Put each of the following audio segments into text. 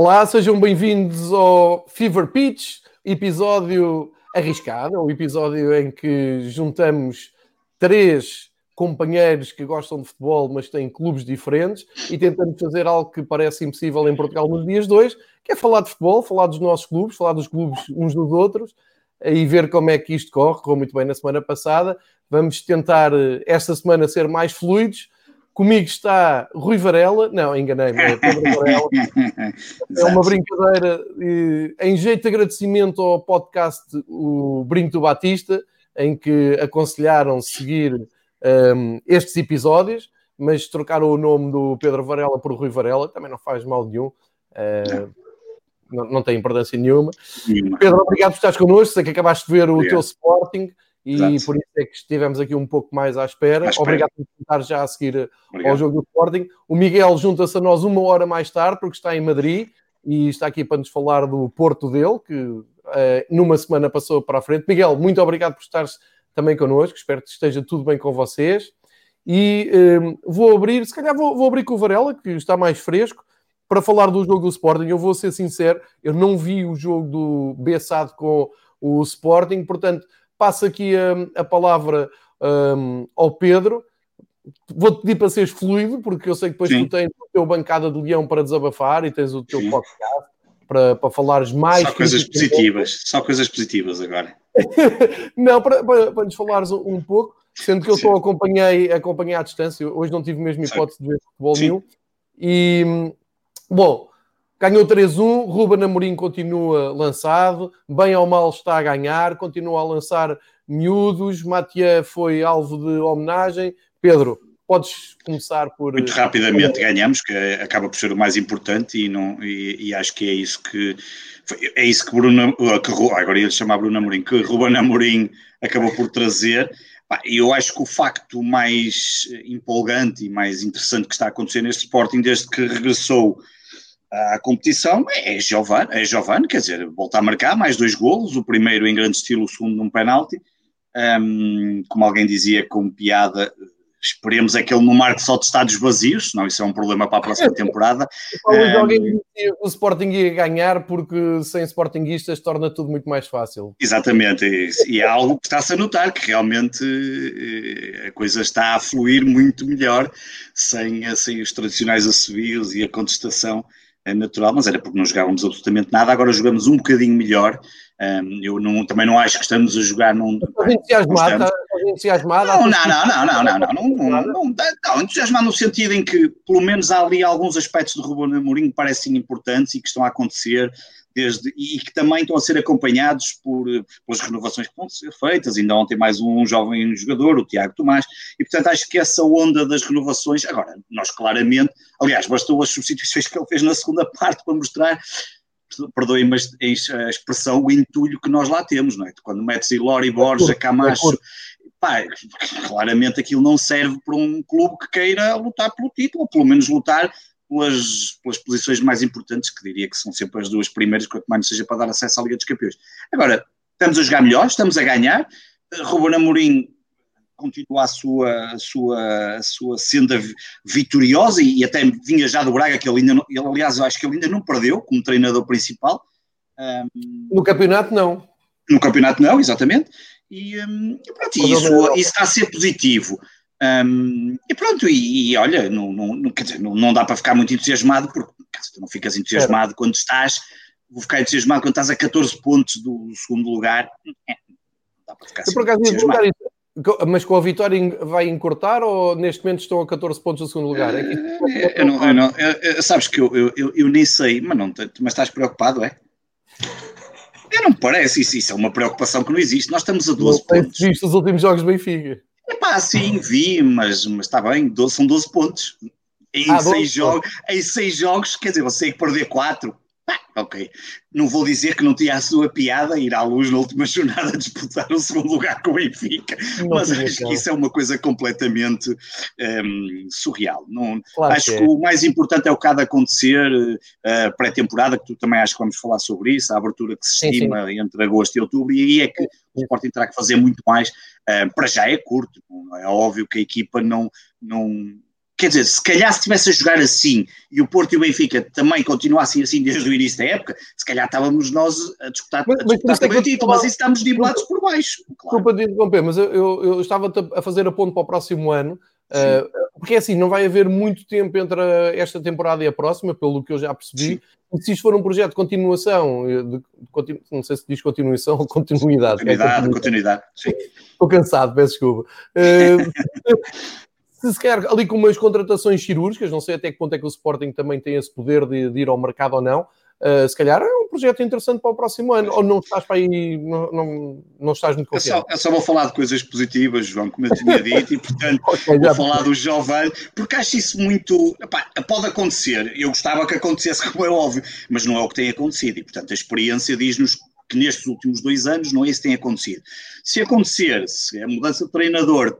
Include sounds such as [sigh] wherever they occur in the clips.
Olá, sejam bem-vindos ao Fever Pitch, episódio arriscado, um episódio em que juntamos três companheiros que gostam de futebol, mas têm clubes diferentes, e tentamos fazer algo que parece impossível em Portugal nos dias dois, que é falar de futebol, falar dos nossos clubes, falar dos clubes uns dos outros, e ver como é que isto corre. Correu muito bem na semana passada. Vamos tentar eh, esta semana ser mais fluidos. Comigo está Rui Varela, não, enganei-me, é Pedro Varela. [laughs] é uma brincadeira em jeito de agradecimento ao podcast O Brinco do Batista, em que aconselharam seguir um, estes episódios, mas trocaram o nome do Pedro Varela por Rui Varela, também não faz mal nenhum. Uh, não, não tem importância nenhuma. Pedro, obrigado por estares connosco. Sei que acabaste de ver o obrigado. teu Sporting e Exato. por isso é que estivemos aqui um pouco mais à espera. À espera. Obrigado por estar já a seguir obrigado. ao jogo do Sporting. O Miguel junta-se a nós uma hora mais tarde, porque está em Madrid e está aqui para nos falar do Porto dele, que uh, numa semana passou para a frente. Miguel, muito obrigado por estares também connosco. Espero que esteja tudo bem com vocês. E um, eh, vou abrir, se calhar vou, vou abrir com o Varela, que está mais fresco para falar do jogo do Sporting, eu vou ser sincero, eu não vi o jogo do Bessado com o Sporting, portanto, passo aqui a, a palavra um, ao Pedro. Vou-te pedir para seres fluido, porque eu sei que depois Sim. tu tens o teu bancada de leão para desabafar e tens o teu Sim. podcast para, para falares mais. Só coisas positivas, só coisas positivas agora. [laughs] não, para, para, para nos falares um, um pouco, sendo que eu só acompanhei, acompanhei à distância, hoje não tive mesmo hipótese de ver futebol Sim. nenhum. E hum, Bom, ganhou 3-1, Ruben Amorim continua lançado, bem ou mal está a ganhar, continua a lançar miúdos, Matia foi alvo de homenagem. Pedro, podes começar por... Muito rapidamente ganhamos, que acaba por ser o mais importante e, não, e, e acho que é isso que... É isso que Bruno, que, agora ia chamar Bruno Amorim, que Ruben Amorim acabou por trazer. Eu acho que o facto mais empolgante e mais interessante que está a acontecer neste Sporting desde que regressou a competição é Giovanni, é Giovanni, quer dizer, volta a marcar mais dois golos, o primeiro em grande estilo, o segundo num penalti. Um, como alguém dizia com piada, esperemos é que ele não marque só de estados vazios, senão isso é um problema para a próxima [laughs] temporada. um, alguém o Sporting ia ganhar porque sem Sportinguistas torna tudo muito mais fácil. Exatamente, e, é algo que está-se a notar, que realmente eh, a coisa está a fluir muito melhor sem, sem os tradicionais assobios e a contestação é natural, mas era porque não jogávamos absolutamente nada, agora jogamos um bocadinho melhor. Eu não, também não acho que estamos a jogar num. Estás entusiasmado? Estás entusiasmado? Não, não, não, não, não, não, não, não, não, não, entusiasmado no sentido em que, pelo menos, há ali alguns aspectos do Ruben Amorim que parecem importantes e que estão a acontecer desde, e que também estão a ser acompanhados por, pelas renovações que vão ser feitas. Ainda ontem mais um, jovem jogador, o Tiago Tomás, e portanto acho que essa onda das renovações, agora, nós claramente, aliás, bastou as substituições que ele fez na segunda parte para mostrar perdoem-me a expressão, o entulho que nós lá temos, não é? Quando metes Ilori, Borja, Camacho, pá, claramente aquilo não serve para um clube que queira lutar pelo título, ou pelo menos lutar pelas, pelas posições mais importantes, que diria que são sempre as duas primeiras, quanto mais seja para dar acesso à Liga dos Campeões. Agora, estamos a jogar melhor, estamos a ganhar. Ruben Amorim continua a sua, a sua, a sua senda vitoriosa e, e, até vinha já do Braga, que ele ainda, não, ele, aliás, eu acho que ele ainda não perdeu como treinador principal. Um, no campeonato, não. No campeonato, não, exatamente. E, um, pronto, isso, isso está a ser positivo. Um, e pronto, e, e olha, não, não, quer dizer, não, não, dá para ficar muito entusiasmado, porque tu não ficas entusiasmado é. quando estás, vou ficar entusiasmado quando estás a 14 pontos do segundo lugar. É, não dá para ficar assim entusiasmado. Mas com a vitória vai encurtar ou neste momento estão a 14 pontos do segundo lugar? É que... eu não, eu não, eu, sabes que eu, eu, eu, nem sei, mas, não, mas estás preocupado, é? Eu não parece, isso, isso é uma preocupação que não existe. Nós estamos a 12 não pontos. Viste os últimos jogos do Benfica? Epá, sim, vi, mas, mas está bem, 12, são 12 pontos. Em, ah, seis jogos, em seis jogos, quer dizer, você tem que perder 4. Ah, [laughs] ok. Não vou dizer que não tinha a sua piada ir à luz na última jornada disputar o segundo lugar com o Benfica, não mas acho que isso é uma coisa completamente um, surreal. Não, claro acho que, é. que, o mais importante é o que há de acontecer uh, pré-temporada, que tu também acho que vamos falar sobre isso, a abertura que se estima sim, sim. entre agosto e outubro, e aí é que o Sporting terá que fazer muito mais. Uh, para já é curto, é óbvio que a equipa não, não quer dizer, se calhar se estivesse a jogar assim e o Porto e o Benfica também continuassem assim desde o início da época, se calhar estávamos nós a disputar, mas, a disputar mas também o título, mas isso estamos nivelados por baixo. Desculpa de interromper, mas eu, eu, eu, estava a fazer a ponto para o próximo ano, uh, porque é assim, não vai haver muito tempo entre esta temporada e a próxima, pelo que eu já percebi. Sim. E se isto for um projeto de continuação, de, de, não sei se diz continuação ou continuidade. Continuidade, é continuidade. continuidade. Estou cansado, peço desculpa. Uh, [laughs] se se quer ali com umas contratações cirúrgicas, não sei até que ponto é que o Sporting também tem esse poder de, de ir ao mercado ou não, uh, se calhar é um projeto interessante para o próximo ano, ou não estás para aí, não, não, não estás muito confiante? Eu só, eu só vou falar de coisas positivas, João, como eu tinha dito, e portanto [laughs] okay, vou falar do Giovanni, porque acho isso muito, epá, pode acontecer, eu gostava que acontecesse, [laughs] como é óbvio, mas não é o que tem acontecido, e portanto a experiência diz-nos que nestes últimos dois anos não é isso que tem acontecido. Se acontecer, se a mudança de treinador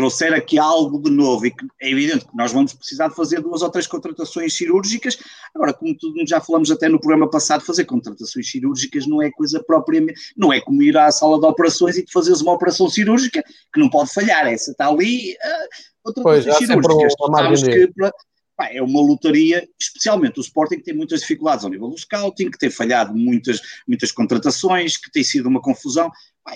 trouxer aqui algo de novo e que é evidente que nós vamos precisar de fazer duas ou três contratações cirúrgicas. Agora, como tudo, já falamos até no programa passado, fazer contratações cirúrgicas não é coisa propriamente, não é como ir à sala de operações e fazeres uma operação cirúrgica que não pode falhar, essa está ali, uh, contratações pois, cirúrgicas. Que é uma lotaria, especialmente o Sporting que tem muitas dificuldades ao nível do scouting, que tem falhado muitas, muitas contratações, que tem sido uma confusão,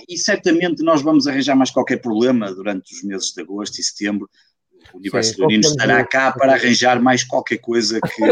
e certamente nós vamos arranjar mais qualquer problema durante os meses de agosto e setembro. O Universo Uninos estará cá para arranjar mais qualquer coisa que, que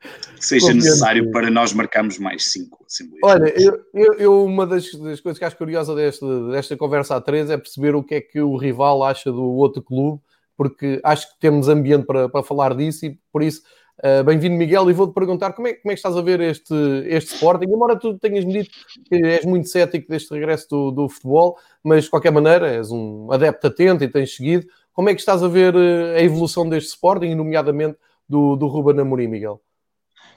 [laughs] seja necessário para nós marcarmos mais cinco assembleias. Olha, eu, eu, eu uma das, das, coisas que acho curiosa desta, desta conversa a três é perceber o que é que o rival acha do outro clube porque acho que temos ambiente para, para falar disso e por isso, uh, bem-vindo Miguel, e vou-te perguntar como é, como é que estás a ver este, este Sporting, embora tu tenhas-me dito que és muito cético deste regresso do, do futebol, mas de qualquer maneira és um adepto atento e tens seguido, como é que estás a ver eh, a evolução deste Sporting, nomeadamente do, do Ruben Amorim, Miguel?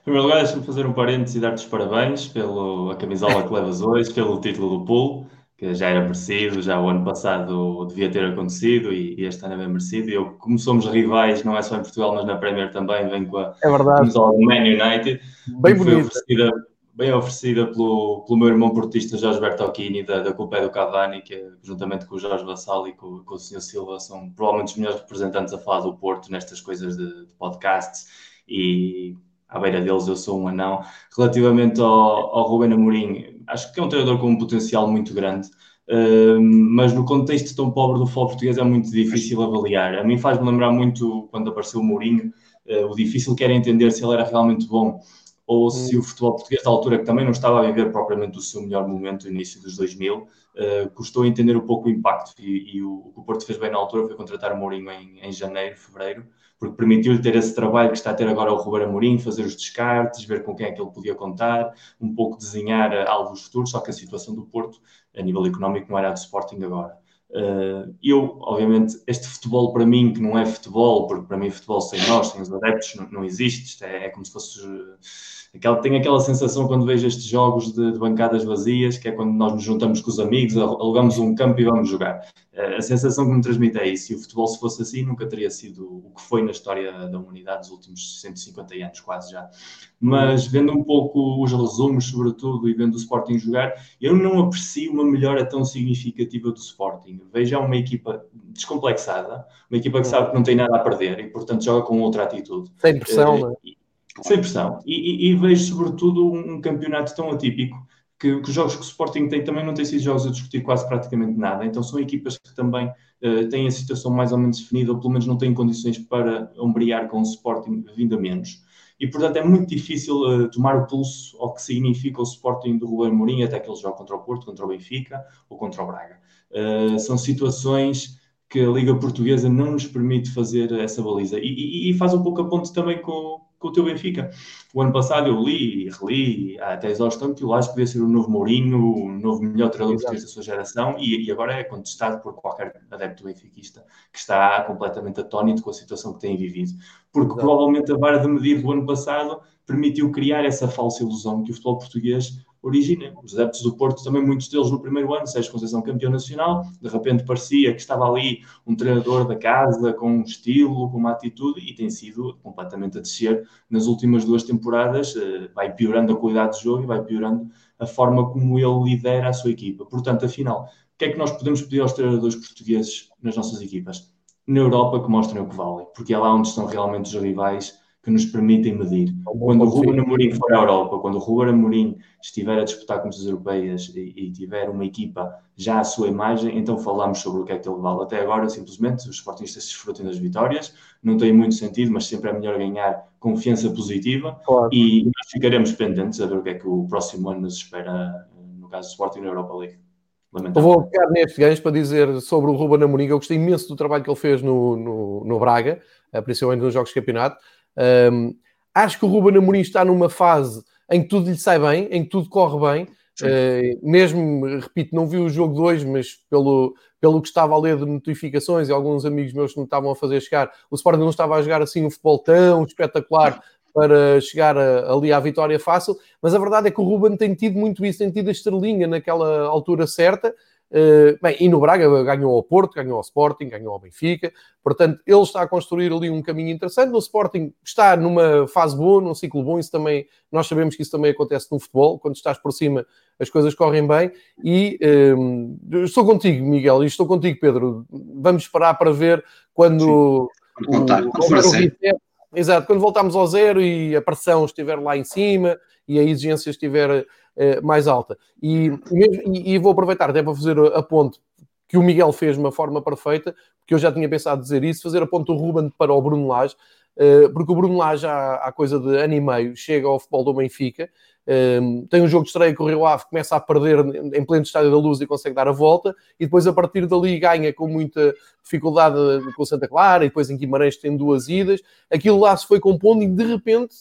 Em primeiro lugar, deixa-me fazer um parênteses e dar-te os parabéns pela camisola que levas hoje, pelo título do pool que já era merecido, já o ano passado devia ter acontecido e, e este ano é bem merecido. E eu, como somos rivais, não é só em Portugal, mas na Premier também, venho com a é verdade. Man United. Bem bonita. Oferecida, bem oferecida pelo, pelo meu irmão portista Jorge Bertocchini, da, da Culpa é do Cavani, que é, juntamente com o Jorge Vassal e com, com o Sr. Silva, são provavelmente os melhores representantes a falar do Porto nestas coisas de, de podcasts. E à beira deles eu sou um anão. Relativamente ao, ao Ruben Amorim, acho que é um treinador com um potencial muito grande, uh, mas no contexto tão pobre do futebol português é muito difícil avaliar. A mim faz-me lembrar muito quando apareceu o Mourinho, uh, o difícil que era entender se ele era realmente bom ou se hum. o futebol português da altura, que também não estava a viver propriamente o seu melhor momento, no início dos 2000, uh, eh, custou entender um pouco o impacto. E, e o, o Porto fez bem na altura foi contratar o Mourinho em, em janeiro, fevereiro, porque permitiu-lhe ter esse trabalho que está a ter agora o Ruben Amorim, fazer os descartes, ver com quem é que ele podia contar, um pouco desenhar eh, alvos futuros, só que a situação do Porto, a nível económico, não era a do Sporting agora. Uh, eu, obviamente, este futebol para mim, que não é futebol, porque para mim futebol sem nós, sem os adeptos, não, não existe, é, é, como se fosse Aquela, tenho aquela sensação quando vejo estes jogos de, de, bancadas vazias, que é quando nós nos juntamos com os amigos, alugamos um campo e vamos jogar. Eh, a sensação que me transmite é isso. E o futebol, se fosse assim, nunca teria sido o que foi na história da humanidade dos últimos 150 anos, quase já. Mas vendo um pouco os resumos, sobretudo, e vendo o Sporting jogar, eu não aprecio uma melhora tão significativa do Sporting. Vejo uma equipa descomplexada, uma equipa que sabe que não tem nada a perder e, portanto, joga com outra atitude. Sem pressão, uh, não é? Sem pressão. E, e, e, vejo, sobretudo, um campeonato tão atípico que, que, os jogos que o Sporting tem também não têm sido jogos a discutir quase praticamente nada. Então são equipas que também uh, têm a situação mais ou menos definida, ou pelo menos não têm condições para ombrear com o Sporting vindo a menos. E, portanto, é muito difícil uh, tomar o pulso ao que significa o Sporting do Ruben Mourinho até que ele joga contra o Porto, contra o Benfica ou contra o Braga. Uh, são situações que a Liga Portuguesa não nos permite fazer essa baliza. E, e, e faz um pouco a ponte também com, com o teu Benfica. O ano passado eu li e reli até exaustão que o Lage podia ser o novo Mourinho, o novo melhor treinador português da sua geração e, e, agora é contestado por qualquer adepto benfiquista que está completamente atónito com a situação que tem vivido. Porque Exato. provavelmente a vara de medir do ano passado permitiu criar essa falsa ilusão que o futebol português origina. Os adeptos do Porto, também muitos deles no primeiro ano, Sérgio Conceição campeão nacional, de repente parecia que estava ali um treinador da casa, com um estilo, com uma atitude, e tem sido completamente a descer nas últimas duas temporadas, eh, vai piorando a qualidade de jogo e vai piorando a forma como ele lidera a sua equipa. Portanto, afinal, o que é que nós podemos pedir aos treinadores portugueses nas nossas equipas? na Europa que mostrem o que valem, porque é lá onde estão realmente os rivais que nos permitem medir. Quando o Ruben Amorim for à Europa, quando o Ruben Amorim estiver a disputar com as europeias e, e, tiver uma equipa já à sua imagem, então falamos sobre o que é que ele vale. Até agora, simplesmente, os sportistas desfrutem das vitórias, não tem muito sentido, mas sempre é melhor ganhar confiança positiva claro. e nós ficaremos pendentes a ver o que é que o próximo ano nos espera, no caso do Sporting na Europa League. Eu vou pegar neste gancho para dizer sobre o Ruben Amorim, eu gostei imenso do trabalho que ele fez no, no, no Braga, eh, principalmente nos Jogos de Campeonato. Um, acho que o Ruben Amorim está numa fase em que tudo lhe sai bem, em que tudo corre bem. Uh, mesmo, repito, não vi o jogo de hoje, mas pelo, pelo que estava a ler de notificações e alguns amigos meus que me estavam a fazer chegar, o Sporting não estava a jogar assim um futebol tão espetacular para chegar a, ali à vitória fácil, mas a verdade é que o Ruben tem tido muito isso, tem tido a estrelinha naquela altura certa bem, e no Braga ganhou ao Porto, ganhou ao Sporting, ganhou ao Benfica, portanto ele está a construir ali um caminho interessante. No Sporting está numa fase boa, num ciclo bom, isso também, nós sabemos que isso também acontece no futebol, quando estás por cima as coisas correm bem. E uh, estou contigo, Miguel, e estou contigo, Pedro. Vamos esperar para ver quando. O, o, exato, quando voltarmos ao zero e a pressão estiver lá em cima e a exigência estiver eh, mais alta. E, e, e, vou aproveitar até para fazer a ponte que o Miguel fez de uma forma perfeita, porque eu já tinha pensado dizer isso, fazer a ponte do Ruben para o Bruno Lage, eh, porque o Bruno Lage há, há coisa de ano e meio chega ao futebol do Benfica, eh, tem um jogo de estreia com o Rio Ave, começa a perder em pleno estádio da luz e consegue dar a volta, e depois a partir dali ganha com muita dificuldade com Santa Clara, e depois em Guimarães tem duas idas, aquilo lá se foi compondo e de repente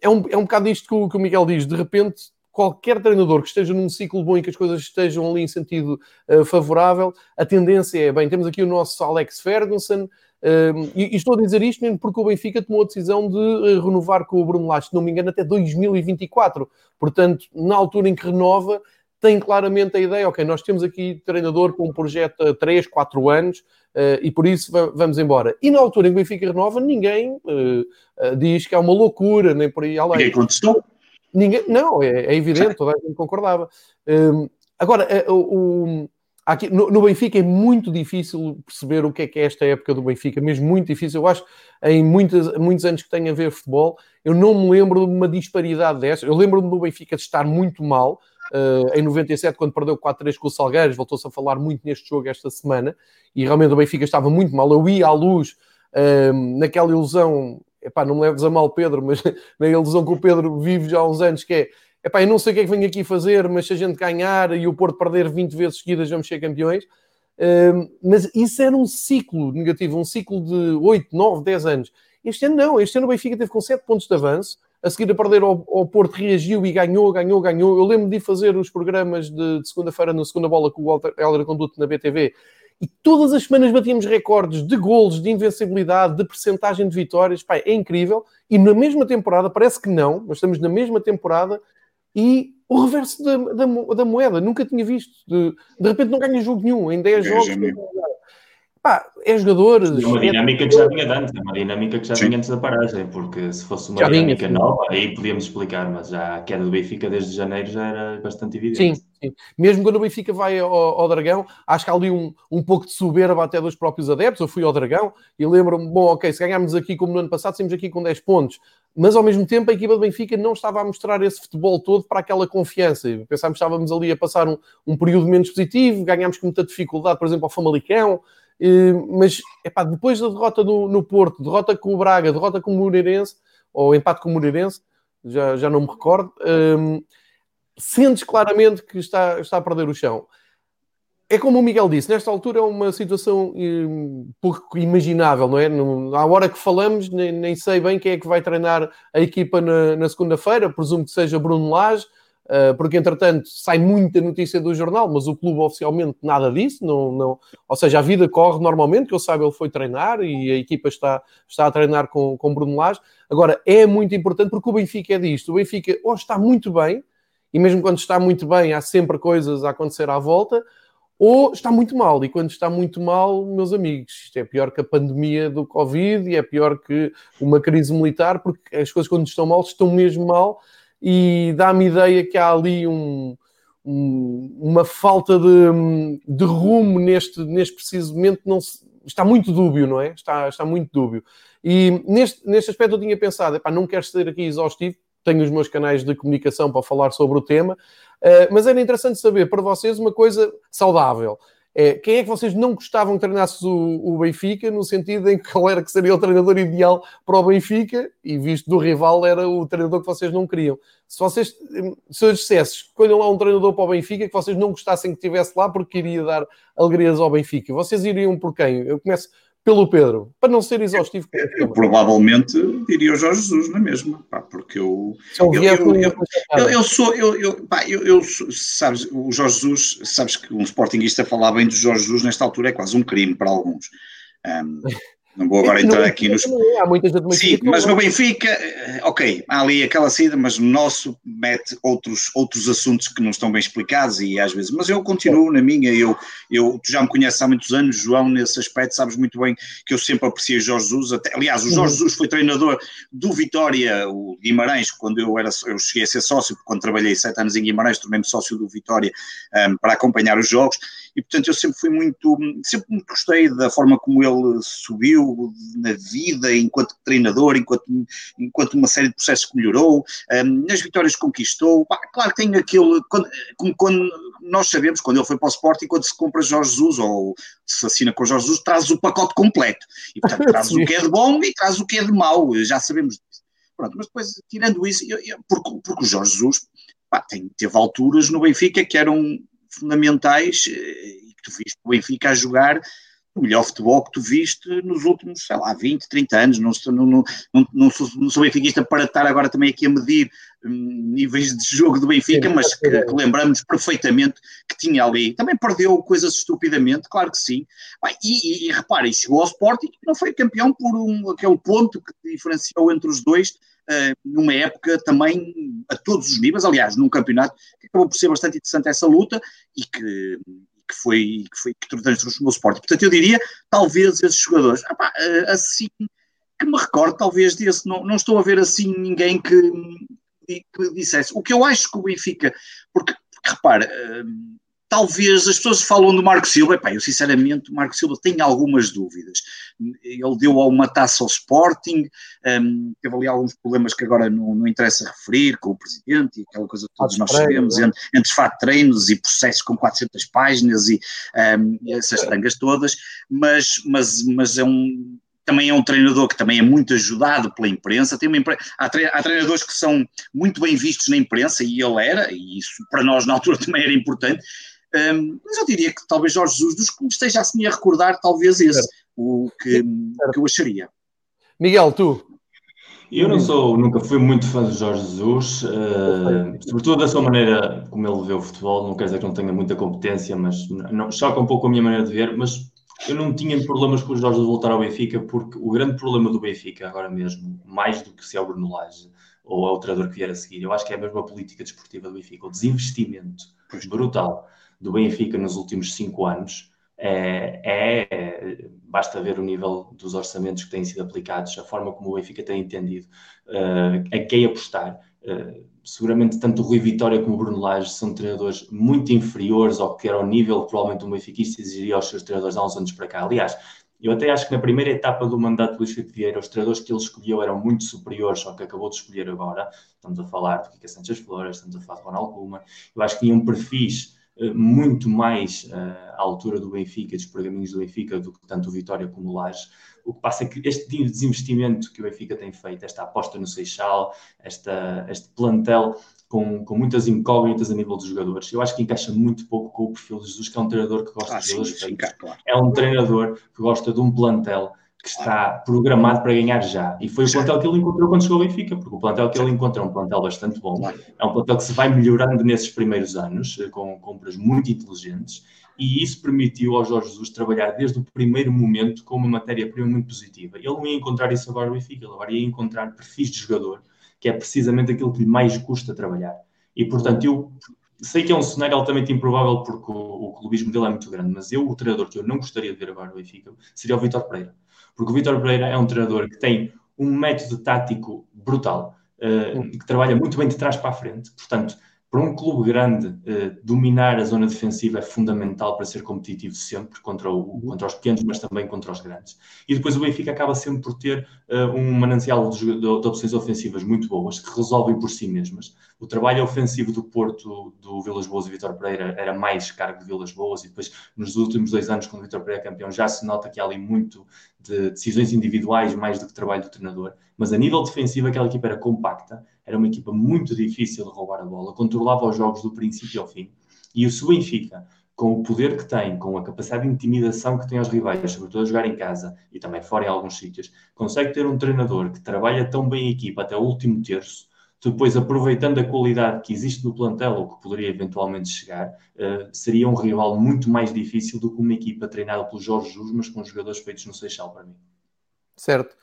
é um, é um bocado isto que o, que o Miguel diz, de repente qualquer treinador que esteja num ciclo bom e que as coisas estejam ali em sentido uh, favorável, a tendência é, bem, temos aqui o nosso Alex Ferguson, uh, e, e, estou a dizer isto mesmo porque o Benfica tomou a decisão de uh, renovar com o Bruno Lage, se não me engano, até 2024. Portanto, na altura em que renova, tem claramente a ideia, ok, nós temos aqui treinador com um projeto a 3, 4 anos, Uh, e por isso vamos embora. E na altura em que o Benfica renova, ninguém uh, diz que é uma loucura, nem por aí além. Ninguém contestou? Ninguém, não, é, é evidente, toda a gente concordava. Um, agora, eh, o, aqui, no, no, Benfica é muito difícil perceber o que é que é esta época do Benfica, mesmo muito difícil. Eu acho, em muitos, muitos anos que tenho a ver futebol, eu não me lembro de uma disparidade dessa. Eu lembro-me do Benfica de estar muito mal, Uh, em 97, quando perdeu 4-3 com o Salgueiros, voltou-se a falar muito neste jogo esta semana, e realmente o Benfica estava muito mal. Eu ia à luz uh, naquela ilusão epá, não me leves a mal, Pedro, mas [laughs] na ilusão que o Pedro vive já há uns anos, que é, epá, eu não sei o que é que venho aqui fazer, mas se a gente ganhar e o Porto perder 20 vezes seguidas, vamos ser campeões. Uh, mas isso era um ciclo negativo, um ciclo de 8, 9, 10 anos. Este ano não, este ano o Benfica teve com 7 pontos de avanço, a seguir a perder ao, ao Porto reagiu e ganhou, ganhou, ganhou. Eu lembro de fazer os programas de, de segunda-feira na segunda bola com o Walter Helder Conduto na BTV e todas as semanas batíamos recordes de golos, de invencibilidade, de percentagem de vitórias. Pai, é incrível. E na mesma temporada, parece que não, mas estamos na mesma temporada e o reverso da, da, da moeda. Nunca tinha visto. De, de repente não ganha jogo nenhum. Em 10 jogos. Pá, é jogador. É uma dinâmica que já vinha antes, é uma dinâmica que já vinha antes da paragem, porque se fosse uma já dinâmica vinha, nova, aí podíamos explicar, mas já a queda do Benfica desde janeiro já era bastante evidente. Sim, sim. mesmo quando o Benfica vai ao, ao Dragão, acho que há ali um, um pouco de soberba até dos próprios adeptos. Eu fui ao Dragão e lembro-me, bom, ok, se ganharmos aqui como no ano passado, saímos aqui com 10 pontos, mas ao mesmo tempo a equipa do Benfica não estava a mostrar esse futebol todo para aquela confiança. Pensámos que estávamos ali a passar um, um período menos positivo, ganhámos com muita dificuldade, por exemplo, ao Famalicão mas epá, depois da derrota no, Porto, derrota com o Braga, derrota com o Moreirense, ou empate com o Moreirense, já, já não me recordo, um, sentes claramente que está, está a perder o chão. É como o Miguel disse, nesta altura é uma situação um, pouco imaginável, não é? À hora que falamos, nem, nem, sei bem quem é que vai treinar a equipa na, na segunda-feira, presumo que seja Bruno Lage, porque entretanto sai muita notícia do jornal, mas o clube oficialmente nada disso, não, não, ou seja, a vida corre normalmente, que eu saiba, ele foi treinar e a equipa está, está a treinar com, com Bruno Lage. Agora, é muito importante porque o Benfica é disto, o Benfica ou está muito bem, e mesmo quando está muito bem, há sempre coisas a acontecer à volta, ou está muito mal, e quando está muito mal, meus amigos, isto é pior que a pandemia do Covid e é pior que uma crise militar, porque as coisas quando estão mal, estão mesmo mal, e dá-me ideia que há ali um, um, uma falta de, de, rumo neste, neste preciso momento. Não se, está muito dúbio, não é? Está, está muito dúbio. E neste, neste aspecto eu tinha pensado, epá, não quero ser aqui exaustivo, tenho os meus canais de comunicação para falar sobre o tema, uh, mas era interessante saber para vocês uma coisa saudável. É, quem é que vocês não gostavam que treinasse o, o, Benfica, no sentido em que qual era que seria o treinador ideal para o Benfica, e visto do rival era o treinador que vocês não queriam. Se vocês, se eu dissesse, escolham lá um treinador para o Benfica que vocês não gostassem que estivesse lá porque iria dar alegrias ao Benfica, vocês iriam por quem? Eu começo pelo Pedro, para não ser exaustivo. Eu, eu provavelmente diria o Jorge Jesus na mesma, pá, porque eu. eu, eu, eu, eu, sou. Eu, eu, pá, eu, eu, sabes, o Jorge Jesus, sabes que um sportinguista falar bem do Jorge Jesus nesta altura é quase um crime para alguns. Um, [laughs] Não vou agora entrar aqui nos. Há muitas Sim, mas no Benfica, eh, ok, há ali aquela saída, mas no nosso mete outros, outros assuntos que não estão bem explicados e às vezes. Mas eu continuo na minha, eu, eu, tu já me conheces há muitos anos, João, nesse aspecto, sabes muito bem que eu sempre apreciei Jorge Jesus. Até, aliás, o Jorge uhum. Jesus foi treinador do Vitória, o Guimarães, quando eu era eu cheguei a ser sócio, quando trabalhei sete anos em Guimarães, tornei-me sócio do Vitória um, para acompanhar os jogos e portanto eu sempre fui muito, sempre muito gostei da forma como ele subiu na vida, enquanto treinador, enquanto, enquanto uma série de processos que melhorou, um, nas vitórias que conquistou, Pá, claro que tem aquele, quando, como quando nós sabemos, quando ele foi para o Sporting, quando se compra Jorge Jesus ou se assina com Jorge Jesus, traz o pacote completo, e portanto [laughs] traz o que é de bom e traz o que é de mau, já sabemos disso. Pronto, mas depois, tirando isso, eu, eu, porque, porque o Jorge Jesus pá, tem, teve alturas no Benfica que eram fundamentais eh, e que tu viste o Benfica a jogar o melhor futebol que tu viste nos últimos, sei lá, 20, 30 anos. Não, não, não, não, sou, não sou benfiquista para estar agora também aqui a medir hum, níveis de jogo do Benfica, mas que, que, lembramos perfeitamente que tinha ali. Também perdeu coisas estupidamente, claro que sim. e, e, e reparem, chegou ao Sporting e não foi campeão por um, aquele ponto que diferenciou entre os dois numa época também a todos os níveis, aliás, num campeonato que acabou por ser bastante interessante essa luta e que, que foi que, foi, que transformou o Sporting. Portanto, eu diria, talvez esses jogadores, ah, assim, que me recordo, talvez desse, não, não estou a ver assim ninguém que, que dissesse. O que eu acho que o Benfica, porque, porque uh, talvez as pessoas falam do Marco Silva, epá, eu sinceramente, o Marco Silva tem algumas dúvidas. Ele deu uma taça ao Sporting, um, teve ali alguns problemas que agora não, não interessa referir, com o presidente e aquela coisa que todos nós sabemos, entre, entre fato treinos e processos com 400 páginas e um, essas tangas todas, mas, mas, mas é um também é um treinador que também é muito ajudado pela imprensa. Tem uma impre... há, tre... há, treinadores que são muito bem vistos na imprensa, e ele era, e isso para nós na altura [laughs] também era importante, um, mas eu diria que talvez Jorge Jesus, dos que me esteja assim a recordar, talvez esse, certo. o que, que eu acharia. Miguel, tu? Eu não sou, nunca fui muito fã de Jorge Jesus, uh, sobretudo da sua maneira como ele vê o futebol. Não quer dizer que não tenha muita competência, mas não, choca um pouco a minha maneira de ver. Mas eu não tinha problemas com o Jorge Jesus voltar ao Benfica, porque o grande problema do Benfica, agora mesmo, mais do que se é o Bruno Lage ou é o treinador que vier a seguir, eu acho que é mesmo a política desportiva do Benfica, o desinvestimento brutal do Benfica nos últimos cinco anos é, é, basta ver o nível dos orçamentos que têm sido aplicados, a forma como o Benfica tem entendido uh, a quem apostar. Uh, seguramente tanto o Rui Vitória como o Bruno Lage são treinadores muito inferiores ao que era o nível que provavelmente o Benfica exigiria aos seus treinadores há uns anos para cá. Aliás, eu até acho que na primeira etapa do mandato do Luís Filipe Vieira, os treinadores que ele escolheu eram muito superiores ao que acabou de escolher agora. Estamos a falar de Kika Sanchez Flores, estamos a falar de Ronald Koeman. Eu acho que tinham perfis muito mais uh, à altura do Benfica, dos pergaminhos do Benfica, do que tanto o Vitória como o Lages. O que passa é que este desinvestimento que o Benfica tem feito, esta aposta no Seixal, esta, este plantel com, com muitas incógnitas a nível dos jogadores, eu acho que encaixa muito pouco com o perfil de Jesus, que é um treinador que gosta ah, de jogadores feitos. Claro. É um treinador que gosta de um plantel que está programado para ganhar já. E foi o plantel que ele encontrou quando chegou ao Benfica, porque o plantel que ele encontrou é um plantel bastante bom, é um plantel que se vai melhorando nesses primeiros anos, eh, com compras muito inteligentes, e isso permitiu ao Jorge Jesus trabalhar desde o primeiro momento com uma matéria-prima muito positiva. Ele não ia encontrar isso agora no Benfica, ele agora ia encontrar perfis de jogador, que é precisamente aquilo que lhe mais custa trabalhar. E, portanto, eu sei que é um cenário altamente improvável porque o, o clubismo dele é muito grande, mas eu, o treinador que eu não gostaria de ver agora no Benfica, seria o Vitor Pereira porque o Vitor Pereira é um treinador que tem um método tático brutal, uh, que trabalha muito bem de trás para a frente. Portanto, para um clube grande, eh, dominar a zona defensiva é fundamental para ser competitivo sempre contra, o, uhum. contra os pequenos, mas também contra os grandes. E depois o Benfica acaba sempre por ter uh, um manancial de, de, de, opções ofensivas muito boas, que resolvem por si mesmas. O trabalho ofensivo do Porto, do Vilas Boas e Vitor Pereira era mais cargo de Vilas Boas, e depois nos últimos dois anos, quando o Vitor Pereira é campeão, já se nota que há ali muito de decisões individuais mais do que trabalho do treinador. Mas a nível defensivo, aquela equipa era compacta era uma equipa muito difícil de roubar a bola, controlava os jogos do princípio ao fim. E o Benfica, com o poder que tem, com a capacidade de intimidação que tem aos rivais, sobretudo a jogar em casa e também fora em alguns sítios, consegue ter um treinador que trabalha tão bem a equipa até o último terço, depois aproveitando a qualidade que existe no plantel ou que poderia eventualmente chegar, uh, seria um rival muito mais difícil do que uma equipa treinada pelo Jorge Jesus, mas com jogadores feitos no Seixal para mim. Certo.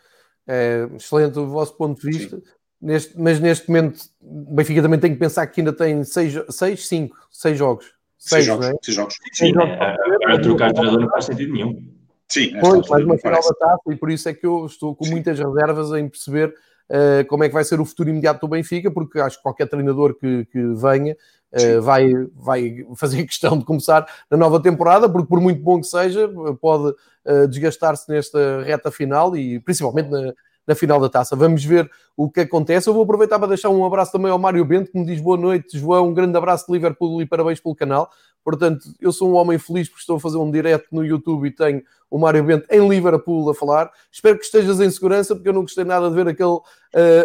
É, excelente o vosso ponto de vista. Sim. Neste, mas neste momento, o Benfica também tem que pensar que ainda tem seis, seis cinco, seis jogos. Seis, seis jogos. É? Seis jogos. Sim, jogos é, trocar de treinador não faz sentido nenhum. Sim, pois, faz uma final da taça e por isso é que eu estou com Sim. muitas reservas em perceber uh, como é que vai ser o futuro imediato do Benfica, porque acho que qualquer treinador que, que venha uh, vai, vai fazer questão de começar na nova temporada, porque por muito bom que seja, pode uh, desgastar-se nesta reta final e principalmente na, na final da taça. Vamos ver o que acontece. Eu vou aproveitar para deixar um abraço também ao Mário Bento, que me diz boa noite, João. Um grande abraço de Liverpool e parabéns pelo canal. Portanto, eu sou um homem feliz porque estou a fazer um direto no YouTube e tenho o Mário Bento em Liverpool a falar. Espero que estejas em segurança, porque eu não gostei nada de ver aquele uh,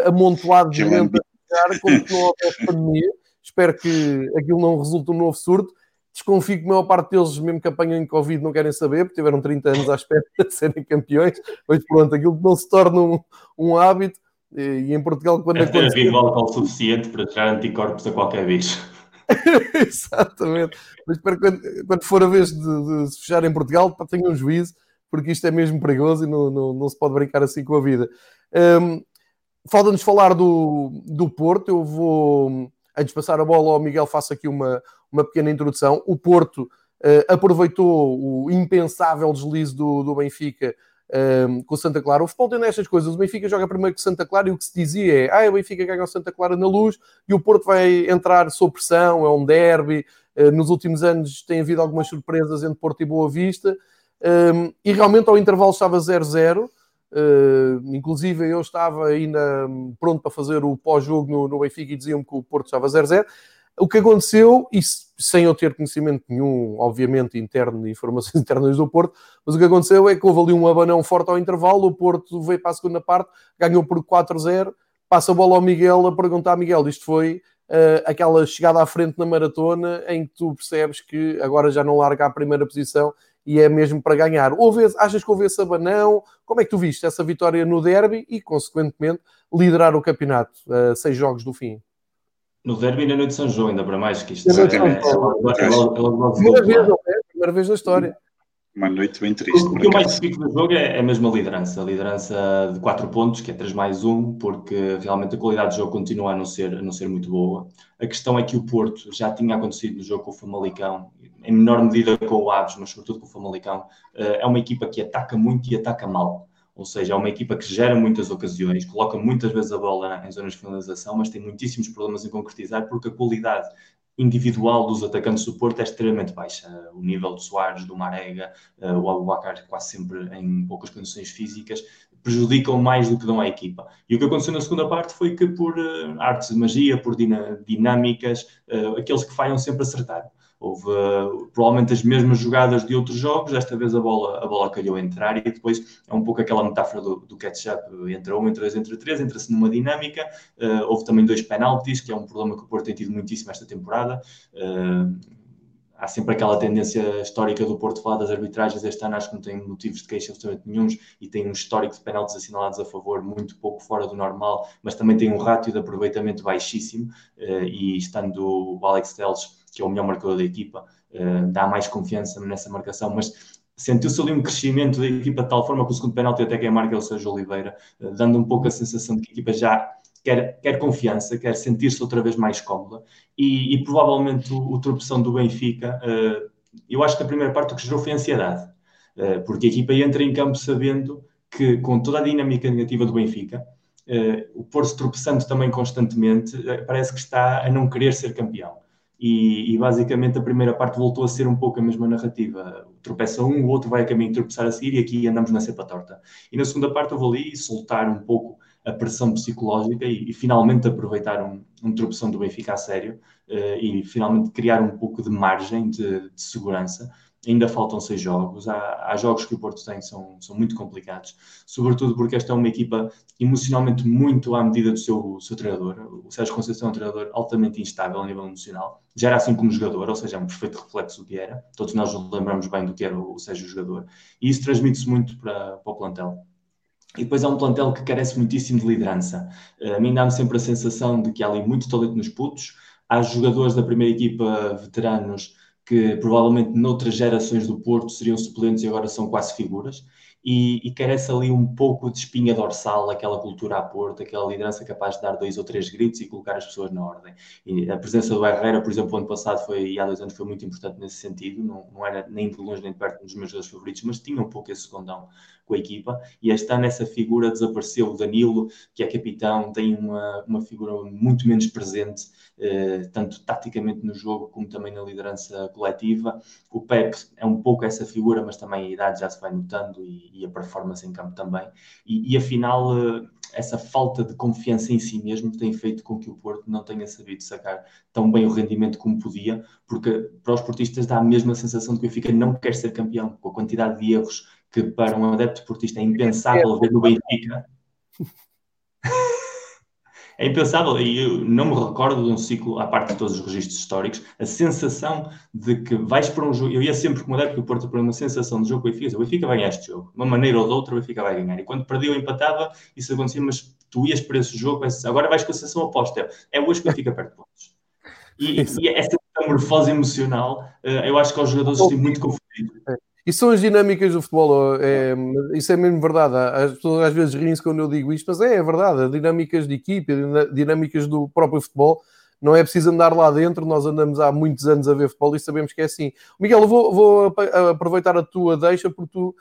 amontoado de gente a ficar, como se não houvesse pandemia. Espero que aquilo não resulte um novo surto. Desconfio que a maior parte deles, mesmo que apanhem Covid, não querem saber, porque tiveram 30 anos à espera [laughs] de serem campeões. Mas pronto, aquilo não se torna um, um hábito. E, em Portugal, quando Deve acontece... ter álcool suficiente para tirar anticorpos a qualquer bicho. [laughs] Exatamente. Mas para quando, quando, for a vez de, de se fechar em Portugal, tenham um juízo, porque isto é mesmo perigoso e não, não, não se pode brincar assim com a vida. Um, Falta-nos falar do, do Porto. Eu vou, antes de passar a bola ao Miguel, faço aqui uma, uma pequena introdução. O Porto uh, aproveitou o impensável deslize do, do Benfica uh, com o Santa Clara. O futebol tem nestas coisas. O Benfica joga primeiro com o Santa Clara e o que se dizia é ah, o Benfica ganha o Santa Clara na luz e o Porto vai entrar sob pressão, é um derby. Uh, nos últimos anos tem havido algumas surpresas entre Porto e Boa Vista. Um, e realmente ao intervalo estava 0-0. Uh, inclusive eu estava ainda pronto para fazer o pós-jogo no, no Benfica e diziam-me que o Porto estava 0-0. O que aconteceu, e sem eu ter conhecimento nenhum, obviamente, interno de informações [laughs] internas do Porto, mas o que aconteceu é que houve ali um abanão forte ao intervalo, o Porto veio para a segunda parte, ganhou por 4-0, passa a bola ao Miguel a perguntar, Miguel, isto foi uh, aquela chegada à frente na maratona em que tu percebes que agora já não larga a primeira posição e é mesmo para ganhar. Houve, achas que houve esse abanão? Como é que tu viste essa vitória no derby e, consequentemente, liderar o campeonato, uh, seis jogos do fim? No derby na noite de São João, ainda para mais que isto. É, é, é, primeira vez, não é? Primeira vez na história. Uma noite bem triste. O que eu mais fico do jogo é, é mesmo a liderança. A liderança de 4 pontos, que é 3 mais 1, porque realmente a qualidade do jogo continua a não, ser, a não ser muito boa. A questão é que o Porto já tinha acontecido no jogo com o Famalicão, em menor medida com o Aves, mas sobretudo com o Famalicão. Eh, é uma equipa que ataca muito e ataca mal. Ou seja, é uma equipa que gera muitas ocasiões, coloca muitas vezes a bola em zonas de finalização, mas tem muitíssimos problemas em concretizar porque a qualidade individual dos atacantes do Porto é extremamente baixa. O nível de Soares, do Marega, eh, o Abubacar quase sempre em poucas condições físicas, prejudicam mais do que dão à equipa. E o que aconteceu na segunda parte foi que por uh, artes de magia, por dinâmicas, aqueles que falham sempre acertaram. Houve uh, provavelmente as mesmas jogadas de outros jogos, desta vez a bola, a bola calhou a entrar e depois é um pouco aquela metáfora do, do catch-up, entre um, entre dois, entre três, entra-se numa dinâmica. Uh, houve também dois penaltis, que é um problema que o Porto tem tido muitíssimo esta temporada. Uh, há sempre aquela tendência histórica do Porto falar das arbitragens. Este ano acho que não tem motivos de queixa absolutamente nenhums e tem um histórico de penaltis assinalados a favor muito pouco fora do normal, mas também tem um ratio de aproveitamento baixíssimo. e estando o Alex Teles que é o melhor marcador da equipa, uh, dá mais confiança nessa marcação, mas sentiu-se ali um crescimento da equipa de tal forma que o segundo penalti até quem marca é o Sérgio Oliveira, uh, dando um pouco a sensação de que a equipa já quer, quer confiança, quer sentir-se outra vez mais cómoda e, e provavelmente o, o tropeção do Benfica, uh, eu acho que a primeira parte o que gerou foi ansiedade, porque a equipa entra em campo sabendo que com toda a dinâmica negativa do Benfica, o Porto tropeçando também constantemente, parece que está a não querer ser campeão. E, e, basicamente a primeira parte voltou a ser um pouco a mesma narrativa. Tropeça um, o outro vai a caminho de tropeçar a seguir e aqui andamos na cepa torta. E na segunda parte eu vou ali soltar um pouco a pressão psicológica e, e finalmente aproveitar um, um tropeção do Benfica a sério uh, e finalmente criar um pouco de margem de, de segurança ainda faltam seis jogos. Há, há, jogos que o Porto tem que são, são muito complicados, sobretudo porque esta é uma equipa emocionalmente muito à medida do seu, seu treinador. O Sérgio Conceição é um treinador altamente instável a nível emocional. Já era assim como jogador, ou seja, é um perfeito reflexo do que era. Todos nós lembramos bem do que era o Sérgio jogador. E isso transmite-se muito para, para o plantel. E depois é um plantel que carece muitíssimo de liderança. A mim dá-me sempre a sensação de que há ali muito talento nos putos. Há jogadores da primeira equipa veteranos que provavelmente noutras gerações do Porto seriam suplentes e agora são quase figuras, e, e carece ali um pouco de espinha dorsal, aquela cultura a Porto, aquela liderança capaz de dar dois ou três gritos e colocar as pessoas na ordem. E a presença do Herrera, por exemplo, ano passado foi, e há dois anos foi muito importante nesse sentido, não, não era nem de longe nem de perto um dos meus jogadores favoritos, mas tinha um pouco esse secundão com a equipa, e este ano essa figura desapareceu, o Danilo, que é capitão, tem uma, uma figura muito menos presente, eh, tanto taticamente no jogo como também na liderança coletiva. O Pep é um pouco essa figura, mas também a idade já se vai notando e, e a performance em campo também. E, e afinal, eh, essa falta de confiança em si mesmo tem feito com que o Porto não tenha sabido sacar tão bem o rendimento como podia, porque para os portistas dá a mesma sensação de que o Benfica não quer ser campeão, com a quantidade de erros que para um adepto portista é impensável ver no Benfica. É impensável, e eu não me recordo de um ciclo, à parte de todos os registros históricos, a sensação de que vais para um jogo. Eu ia sempre como adepto do Porto para uma sensação de jogo com o Benfica, o Benfica vai ganhar este jogo, de uma maneira ou de outra, o Benfica vai ganhar. E quando perdia ou empatava, isso acontecia, mas tu ias para esse jogo, agora vais com a sensação oposta, é hoje que o Benfica perde pontos. E, e essa metamorfose emocional, eh, eu acho que aos jogadores estão muito confundidos. E são as dinâmicas do futebol, é, isso é mesmo verdade. As pessoas às vezes riem-se quando eu digo isto, mas é, é verdade. Dinâmicas de equipe, dinâmicas do próprio futebol, não é preciso andar lá dentro. Nós andamos há muitos anos a ver futebol e sabemos que é assim. Miguel, eu vou, vou aproveitar a tua deixa porque tu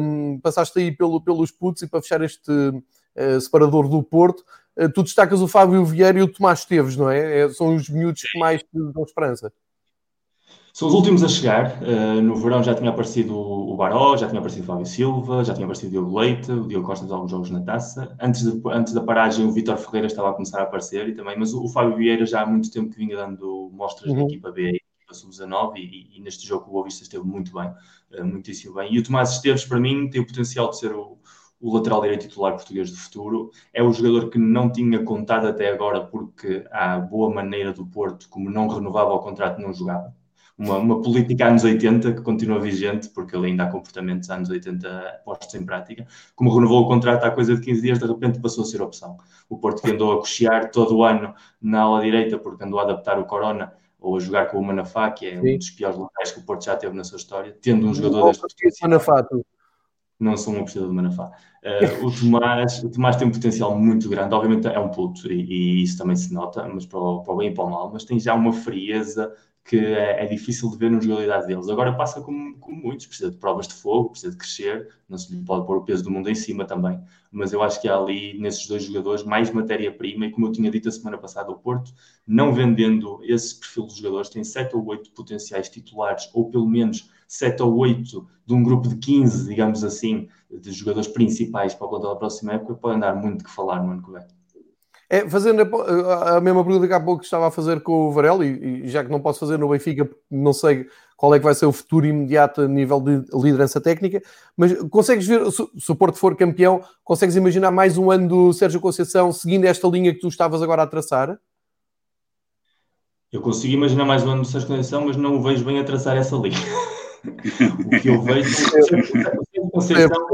um, passaste aí pelo, pelos putos e para fechar este uh, separador do Porto, uh, tu destacas o Fábio Vieira e o Tomás Teves, não é? é são os miúdos que mais te dão esperança. São os últimos a chegar. Uh, no verão já tinha aparecido o Baró, já tinha aparecido o Fábio Silva, já tinha aparecido o Diogo Leite, o Diogo Costa de alguns jogos na taça. Antes, de, antes da paragem, o Vitor Ferreira estava a começar a aparecer e também, mas o, o Fábio Vieira já há muito tempo que vinha dando mostras uhum. da equipa B, equipa sub-19, e, e, neste jogo o Boa Vista esteve muito bem, uh, muitíssimo bem. E o Tomás Esteves, para mim, tem o potencial de ser o, o lateral direito titular português do futuro. É o jogador que não tinha contado até agora, porque há boa maneira do Porto, como não renovava o contrato, não jogava uma, uma política anos 80 que continua vigente, porque ele ainda há comportamentos anos 80 postos em prática. Como renovou o contrato há coisa de 15 dias, de repente passou a ser opção. O Porto que andou a cochear todo o ano na ala direita, porque andou a adaptar o Corona, ou a jogar com o Manafá, que é Sim. um dos piores locais que o Porto já teve na sua história, tendo um jogador deste Manafá, não sou um apreciador do Manafá. Uh, o, Tomás, o Tomás tem um potencial muito grande, obviamente é um puto e, e isso também se nota, mas para o, para o, bem e para o mal, mas tem já uma frieza que é, é, difícil de ver na jogabilidade deles. Agora passa como, como, muitos, precisa de provas de fogo, precisa de crescer, não se lhe pode pôr o peso do mundo em cima também. Mas eu acho que há ali, nesses dois jogadores, mais matéria-prima, e como eu tinha dito a semana passada, o Porto, não vendendo esse perfil de jogadores, tem sete ou oito potenciais titulares, ou pelo menos sete ou oito de um grupo de 15, digamos assim, de jogadores principais para plantel da próxima época, podem dar muito que falar no ano que vem. É, fazendo a, a, mesma pergunta que há pouco estava a fazer com o Varela, e, e, já que não posso fazer no Benfica, não sei qual é que vai ser o futuro imediato a nível de liderança técnica, mas consegues ver, se, o Porto for campeão, consegues imaginar mais um ano do Sérgio Conceição seguindo esta linha que tu estavas agora a traçar? Eu consigo imaginar mais um ano do Sérgio Conceição, mas não o vejo bem a traçar essa linha. [laughs] o que eu vejo é o Conceição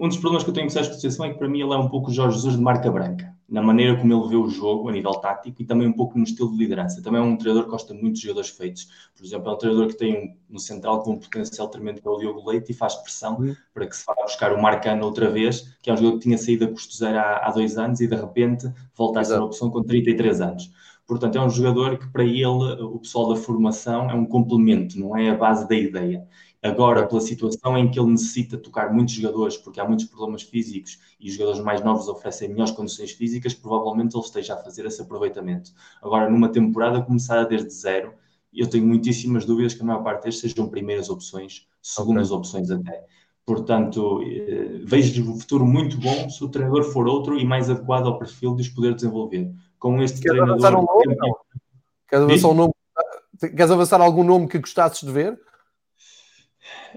um dos problemas que eu tenho com o Sérgio Conceição é que para mim ele é um pouco o Jorge Jesus de marca branca, na maneira como ele vê o jogo a nível tático e também um pouco no estilo de liderança. Também é um treinador que gosta muito de jogadores feitos. Por exemplo, é um treinador que tem um, no central com um potencial tremendo que é o Diogo Leite e faz pressão uhum. para que se vá buscar o Marcano outra vez, que é um jogador que tinha saído a custo zero há, há dois anos e de repente volta a ser uma opção com 33 anos. Portanto, é um jogador que para ele, o pessoal da formação, é um complemento, não é a base da ideia. Agora, pela situação em que ele necessita tocar muitos jogadores, porque há muitos problemas físicos e os jogadores mais novos oferecem melhores condições físicas, provavelmente ele esteja a fazer esse aproveitamento. Agora, numa temporada começada desde zero, eu tenho muitíssimas dúvidas que a maior parte destes sejam primeiras opções, segundas okay. opções até. Portanto, eh, vejo um futuro muito bom se o treinador for outro e mais adequado ao perfil de os poder desenvolver. Com este Queres treinador. Avançar um nome, Queres, avançar um nome, queres avançar algum nome que gostasses de ver?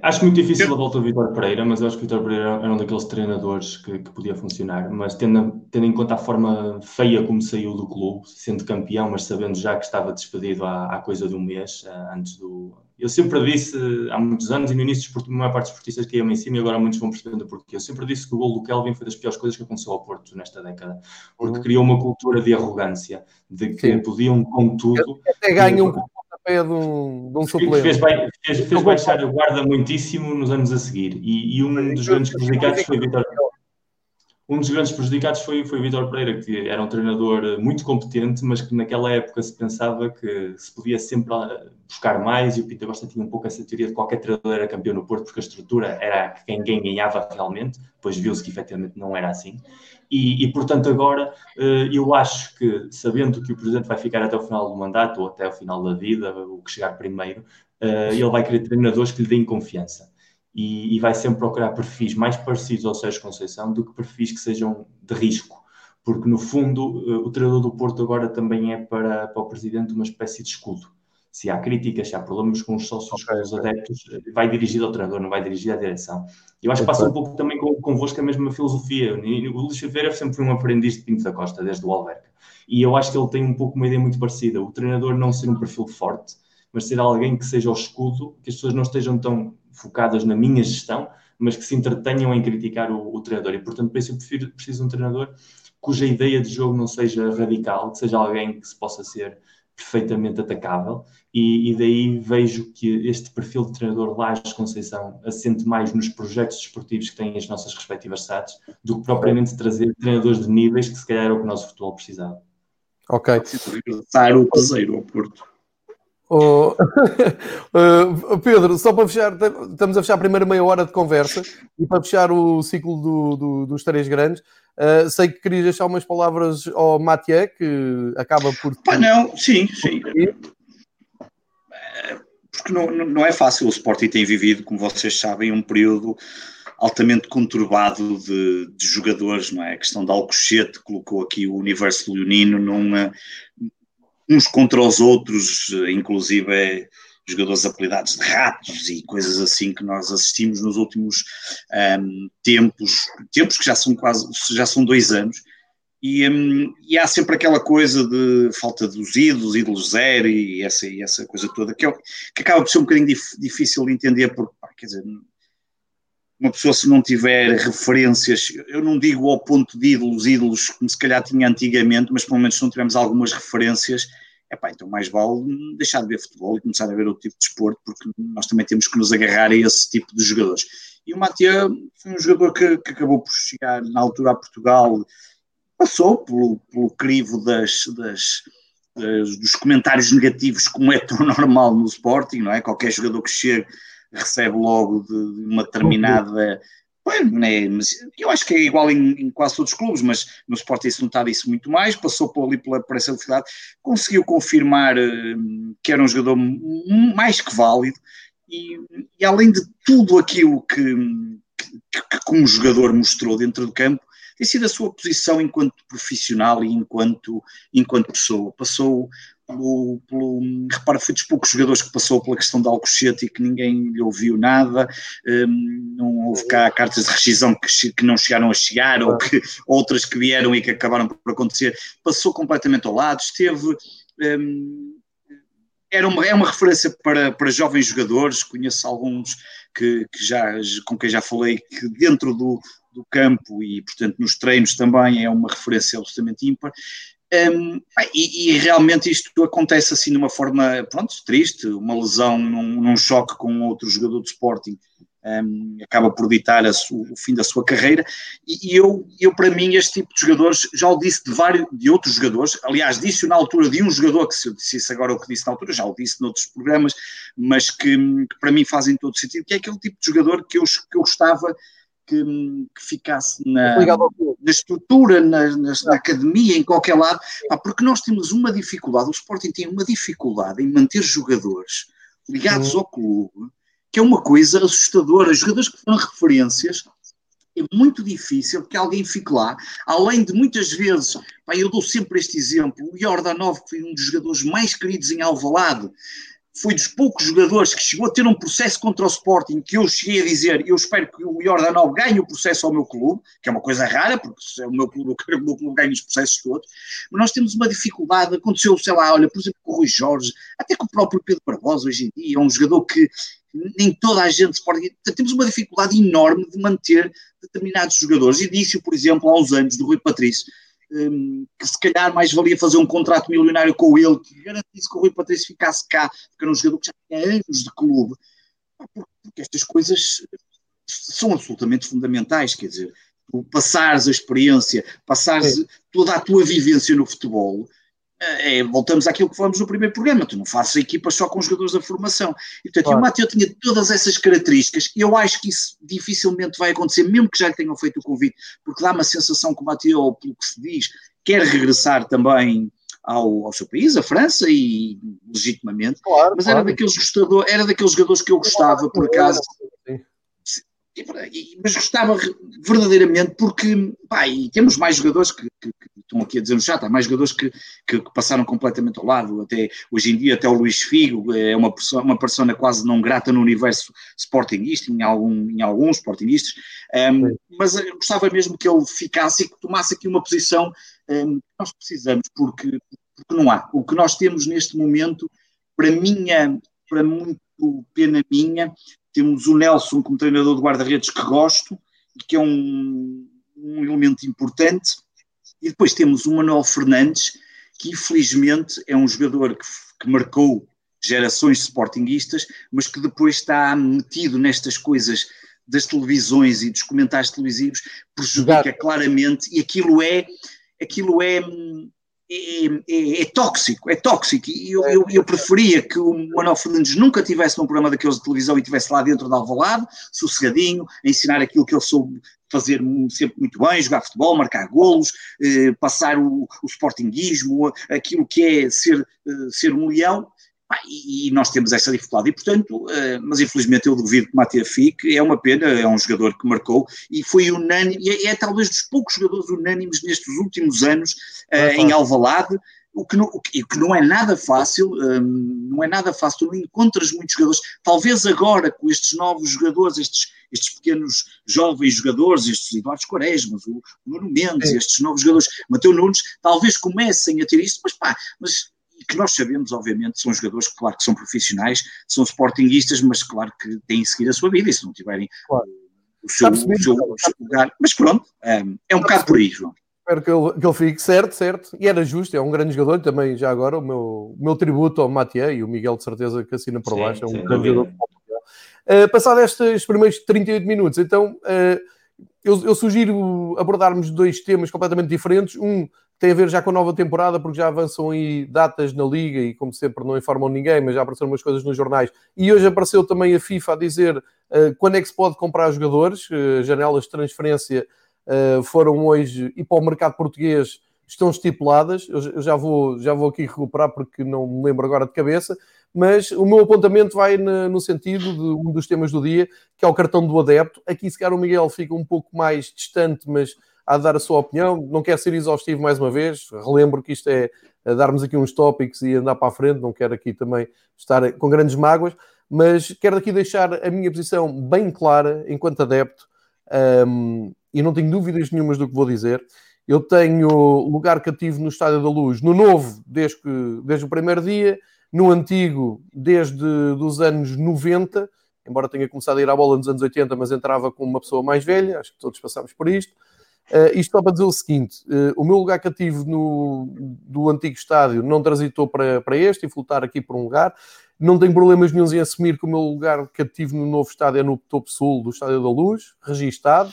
Acho muito difícil a volta do Vitor Pereira, mas eu acho que o Vitor Pereira era um daqueles treinadores que, que podia funcionar. Mas tendo, tendo, em conta a forma feia como saiu do clube, sendo campeão, mas sabendo já que estava despedido há, há coisa de um mês, eh, antes do. Eu sempre disse, há muitos anos, e no início, a maior parte dos esportistas que iam em cima, e agora muitos vão percebendo porquê. Eu sempre disse que o gol do Kelvin foi das piores coisas que aconteceu ao Porto nesta década, porque uhum. criou uma cultura de arrogância, de que Sim. podiam com tudo. Até ganham pé de um, de um suplente. Fez, fez, fez baixar o guarda muitíssimo nos anos a seguir. E, e um dos grandes prejudicados foi Vitor um dos grandes prejudicados foi, foi Vitor Pereira, que era um treinador muito competente, mas que naquela época se pensava que se podia sempre buscar mais, e o Pinto Costa tinha um pouco essa teoria de qualquer treinador era campeão no Porto, porque a estrutura era que quem ganhava realmente, depois viu-se que efetivamente não era assim. E, e, portanto, agora eh, eu acho que, sabendo que o Presidente vai ficar até o final do mandato, ou até o final da vida, o que chegar primeiro, eh, ele vai querer treinadores que lhe deem confiança. E, e vai sempre procurar perfis mais parecidos ao Sérgio Conceição do que perfis que sejam de risco. Porque, no fundo, eh, o treinador do Porto agora também é para, para o Presidente uma espécie de escudo se há críticas, se há problemas com os sócios, okay, com os adeptos, vai dirigido ao treinador, não vai dirigido à direção. Eu acho que passa um pouco também convosco a mesma filosofia. O Luís Oliveira sempre foi um aprendiz de Pinto da Costa, desde o Alverca. E eu acho que ele tem um pouco uma ideia muito parecida. O treinador não ser um perfil forte, mas ser alguém que seja o escudo, que as pessoas não estejam tão focadas na minha gestão, mas que se entretenham em criticar o, o treinador. E, portanto, para isso eu prefiro, preciso de um treinador cuja ideia de jogo não seja radical, que seja alguém que se possa ser perfeitamente atacável e, e, daí vejo que este perfil de treinador Lages Conceição assente mais nos projetos desportivos que têm as nossas respectivas SATs do que propriamente trazer treinadores de níveis que se calhar era o que o nosso futebol precisava. Ok. Regressar o Cruzeiro ao Porto. Oh, [laughs] Pedro, só para fechar, estamos a fechar a primeira meia hora de conversa e para fechar o ciclo do, do, dos três grandes, uh, sei que querias deixar umas palavras ao Mathieu, que acaba por. Pá, não, sim, sim. Porque não, não é fácil. O Sporting tem vivido, como vocês sabem, um período altamente conturbado de, de jogadores, não é? A questão de Alcochete colocou aqui o universo leonino numa uns contra os outros, inclusive é, jogadores apelidados de ratos e coisas assim que nós assistimos nos últimos um, tempos, tempos que já são quase, já são dois anos, e, um, e, há sempre aquela coisa de falta dos ídolos, ídolos zero e essa, e essa coisa toda, que, é, que acaba por ser um bocadinho dif, difícil de entender, porque, pá, quer dizer, uma pessoa se não tiver referências, eu não digo ao ponto de ídolos, ídolos como se calhar tinha antigamente, mas pelo menos se não tivermos algumas referências, epá, então mais vale deixar de ver futebol e começar a ver outro tipo de desporto, porque nós também temos que nos agarrar a esse tipo de jogadores. E o Matia foi um jogador que, que acabou por chegar na altura a Portugal, passou pelo, pelo crivo das, das, das, dos comentários negativos, como é tão [laughs] normal no Sporting, não é? Qualquer jogador que chega recebe logo de uma determinada. Né, mas eu acho que é igual em, em, quase todos os clubes, mas no Sporting se notava isso muito mais, passou por ali pela, velocidade, conseguiu confirmar uh, que era um jogador mais que válido e, e além de tudo aquilo que, que, que, como jogador mostrou dentro do campo, tem sido a sua posição enquanto profissional e enquanto, enquanto pessoa. Passou pelo, pelo, repara, foi dos poucos jogadores que passou pela questão de Alcochete e que ninguém lhe ouviu nada, um, não houve cá cartas de rescisão que, que não chegaram a chegar, ou que, outras que vieram e que acabaram por acontecer, passou completamente ao lado, esteve... Um, era uma, é uma referência para, para jovens jogadores, conheço alguns que, que já, com quem já falei, que dentro do, do campo e, portanto, nos treinos também é uma referência absolutamente ímpar. Um, e, e, realmente isto acontece assim de uma forma, pronto, triste, uma lesão num, num choque com outro jogador de Sporting um, acaba por ditar o fim da sua carreira. E, e, eu, eu, para mim, este tipo de jogadores, já o disse de vários, de outros jogadores, aliás, disse na altura de um jogador, que se eu dissesse agora o que disse na altura, já o disse noutros programas, mas que, que para mim fazem todo sentido, que é aquele tipo de jogador que eu, que eu gostava que, que, ficasse na, na estrutura, na, na, na, academia, em qualquer lado, porque nós temos uma dificuldade, o Sporting tem uma dificuldade em manter jogadores ligados ao clube, que é uma coisa assustadora. Os jogadores que foram referências, é muito difícil que alguém fique lá, além de muitas vezes, pá, eu dou sempre este exemplo, o Jordanov, que foi um dos jogadores mais queridos em Alvalade, foi dos poucos jogadores que chegou a ter um processo contra o Sporting, que eu cheguei a dizer, eu espero que o Jordanov ganhe o processo ao meu clube, que é uma coisa rara, porque é o meu clube, eu quero que o meu clube ganhe os processos todos, mas nós temos uma dificuldade, aconteceu, sei lá, olha, por exemplo, com o Rui Jorge, até com o próprio Pedro Barbosa hoje em dia, é um jogador que nem toda a gente Sporting, temos uma dificuldade enorme de manter determinados jogadores, e disse por exemplo, uns anos, do Rui Patrício, um, que se calhar mais valia fazer um contrato milionário com ele, que garantisse que o Rui Patrício ficasse cá, porque era um jogador que já tinha anos de clube, porque estas coisas são absolutamente fundamentais, quer dizer, tu passares a experiência, passares toda a tua vivência no futebol, é, voltamos àquilo que falamos no primeiro programa, tu não fazes equipas só com jogadores da formação. E, portanto, claro. o Mateu tinha todas essas características, eu acho que isso dificilmente vai acontecer, mesmo que já lhe tenham feito o convite, porque dá uma sensação que o Mateu, pelo que se diz, quer regressar também ao, ao seu país, a França, e legitimamente, claro, mas claro. Era, daqueles gostador, era daqueles jogadores que eu gostava, por acaso. Mas gostava verdadeiramente porque, pá, temos mais jogadores que, que, que estão aqui a dizer no chat, há mais jogadores que, que, que, passaram completamente ao lado, até hoje em dia até o Luís Figo é uma persona, uma persona quase não grata no universo sportinguista, em, algum, em alguns sportinguistas, um, mas gostava mesmo que ele ficasse e que tomasse aqui uma posição um, que nós precisamos, porque, porque não há. O que nós temos neste momento, para minha, para muito pena minha, temos o Nelson como treinador de guarda-redes que gosto, que é um, um elemento importante, e depois temos o Manuel Fernandes, que infelizmente é um jogador que, que marcou gerações de sportinguistas, mas que depois está metido nestas coisas das televisões e dos comentários televisivos, prejudica claramente, e aquilo é, aquilo é, é, é, é tóxico, é tóxico, e eu, eu, eu, preferia que o Manuel Fernandes nunca tivesse num programa daqueles de televisão e estivesse lá dentro da Alvalade, sossegadinho, a ensinar aquilo que ele soube fazer sempre muito bem, jogar futebol, marcar golos, eh, passar o, o sportinguismo, aquilo que é ser, eh, ser um leão, e, nós temos essa dificuldade, e portanto, eh, mas infelizmente eu duvido que Matia fique, é uma pena, é um jogador que marcou, e foi unânime, e é, é talvez dos poucos jogadores unânimes nestes últimos anos é em Alvalade, o que, não, o que, não, é nada fácil, um, não é nada fácil, tu não encontras muitos jogadores, talvez agora com estes novos jogadores, estes, estes pequenos jovens jogadores, estes Eduardo Quaresmas, o Nuno Mendes, estes novos jogadores, Mateu Nunes, talvez comecem a ter isso, mas pá, mas que nós sabemos, obviamente, são jogadores que, claro, que são profissionais, são sportinguistas, mas claro que têm que seguir a sua vida e se não tiverem claro. o, seu, o, seu, o seu lugar. Mas pronto, é, é um bocado por aí, João. Espero que ele, que ele fique certo, certo. E era justo, é um grande jogador. Também, já agora, o meu, o meu tributo ao Mathieu e o Miguel, de certeza, que assina por baixo. É um grande jogador. Uh, passado estes primeiros 38 minutos, então, uh, eu, eu, sugiro abordarmos dois temas completamente diferentes. Um tem a ver já com a nova temporada, porque já avançam aí datas na Liga e, como sempre, não informam ninguém, mas já apareceram umas coisas nos jornais. E hoje apareceu também a FIFA a dizer uh, quando é que se pode comprar jogadores, janelas de transferência uh, foram hoje e para o mercado português estão estipuladas. Eu já vou, já vou aqui recuperar porque não me lembro agora de cabeça, mas o meu apontamento vai no sentido de um dos temas do dia, que é o cartão do adepto. Aqui, se calhar, o Miguel fica um pouco mais distante, mas a dar a sua opinião. Não quero ser exaustivo mais uma vez, relembro que isto é darmos aqui uns tópicos e andar para a frente, não quero aqui também estar com grandes mágoas, mas quero aqui deixar a minha posição bem clara enquanto adepto. Um, e não tenho dúvidas nenhumas do que vou dizer. Eu tenho lugar cativo no Estádio da Luz, no novo, desde, que, desde o primeiro dia, no antigo, desde os anos 90, embora tenha começado a ir à bola nos anos 80, mas entrava com uma pessoa mais velha, acho que todos passamos por isto. Uh, isto só para dizer o seguinte: uh, o meu lugar cativo no, do antigo estádio não transitou para, para este e voltar aqui por um lugar. Não tenho problemas nenhums em assumir que o meu lugar cativo no novo estádio é no topo sul do Estádio da Luz, registado,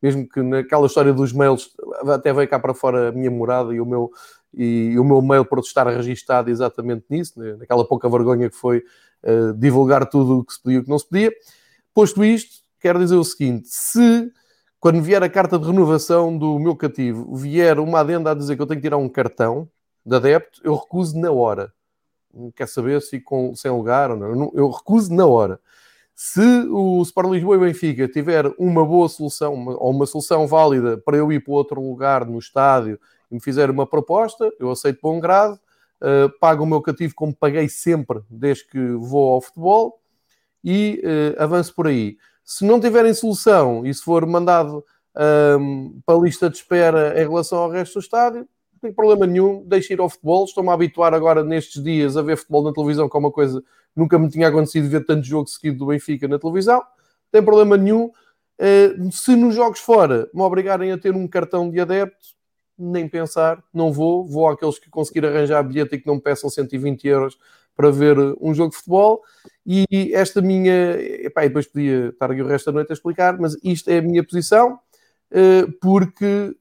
mesmo que naquela história dos mails até veio cá para fora a minha morada e o meu, e o meu mail por estar registado exatamente nisso, né? naquela pouca vergonha que foi uh, divulgar tudo o que se podia e o que não se podia. Posto isto, quero dizer o seguinte: se quando vier a carta de renovação do meu cativo vier uma adenda a dizer que eu tenho que tirar um cartão de adepto, eu recuso na hora. Não quer saber se fico sem lugar ou não. Eu recuso na hora. Se o Sport Lisboa e Benfica tiver uma boa solução uma, ou uma solução válida para eu ir para outro lugar no estádio e me fizer uma proposta, eu aceito bom grado, uh, pago o meu cativo como paguei sempre desde que vou ao futebol e uh, avanço por aí. Se não tiverem solução e se for mandado um, para a lista de espera em relação ao resto do estádio, não tem problema nenhum, deixe ir ao futebol. Estou-me a habituar agora nestes dias a ver futebol na televisão, que é uma coisa nunca me tinha acontecido ver tanto jogo seguido do Benfica na televisão. Não tem problema nenhum. Uh, se nos jogos fora me obrigarem a ter um cartão de adepto, nem pensar, não vou. Vou àqueles que conseguir arranjar bilhete e que não me peçam 120 euros para ver um jogo de futebol. E esta minha. Epá, depois podia estar aqui o resto da noite a explicar, mas isto é a minha posição, uh, porque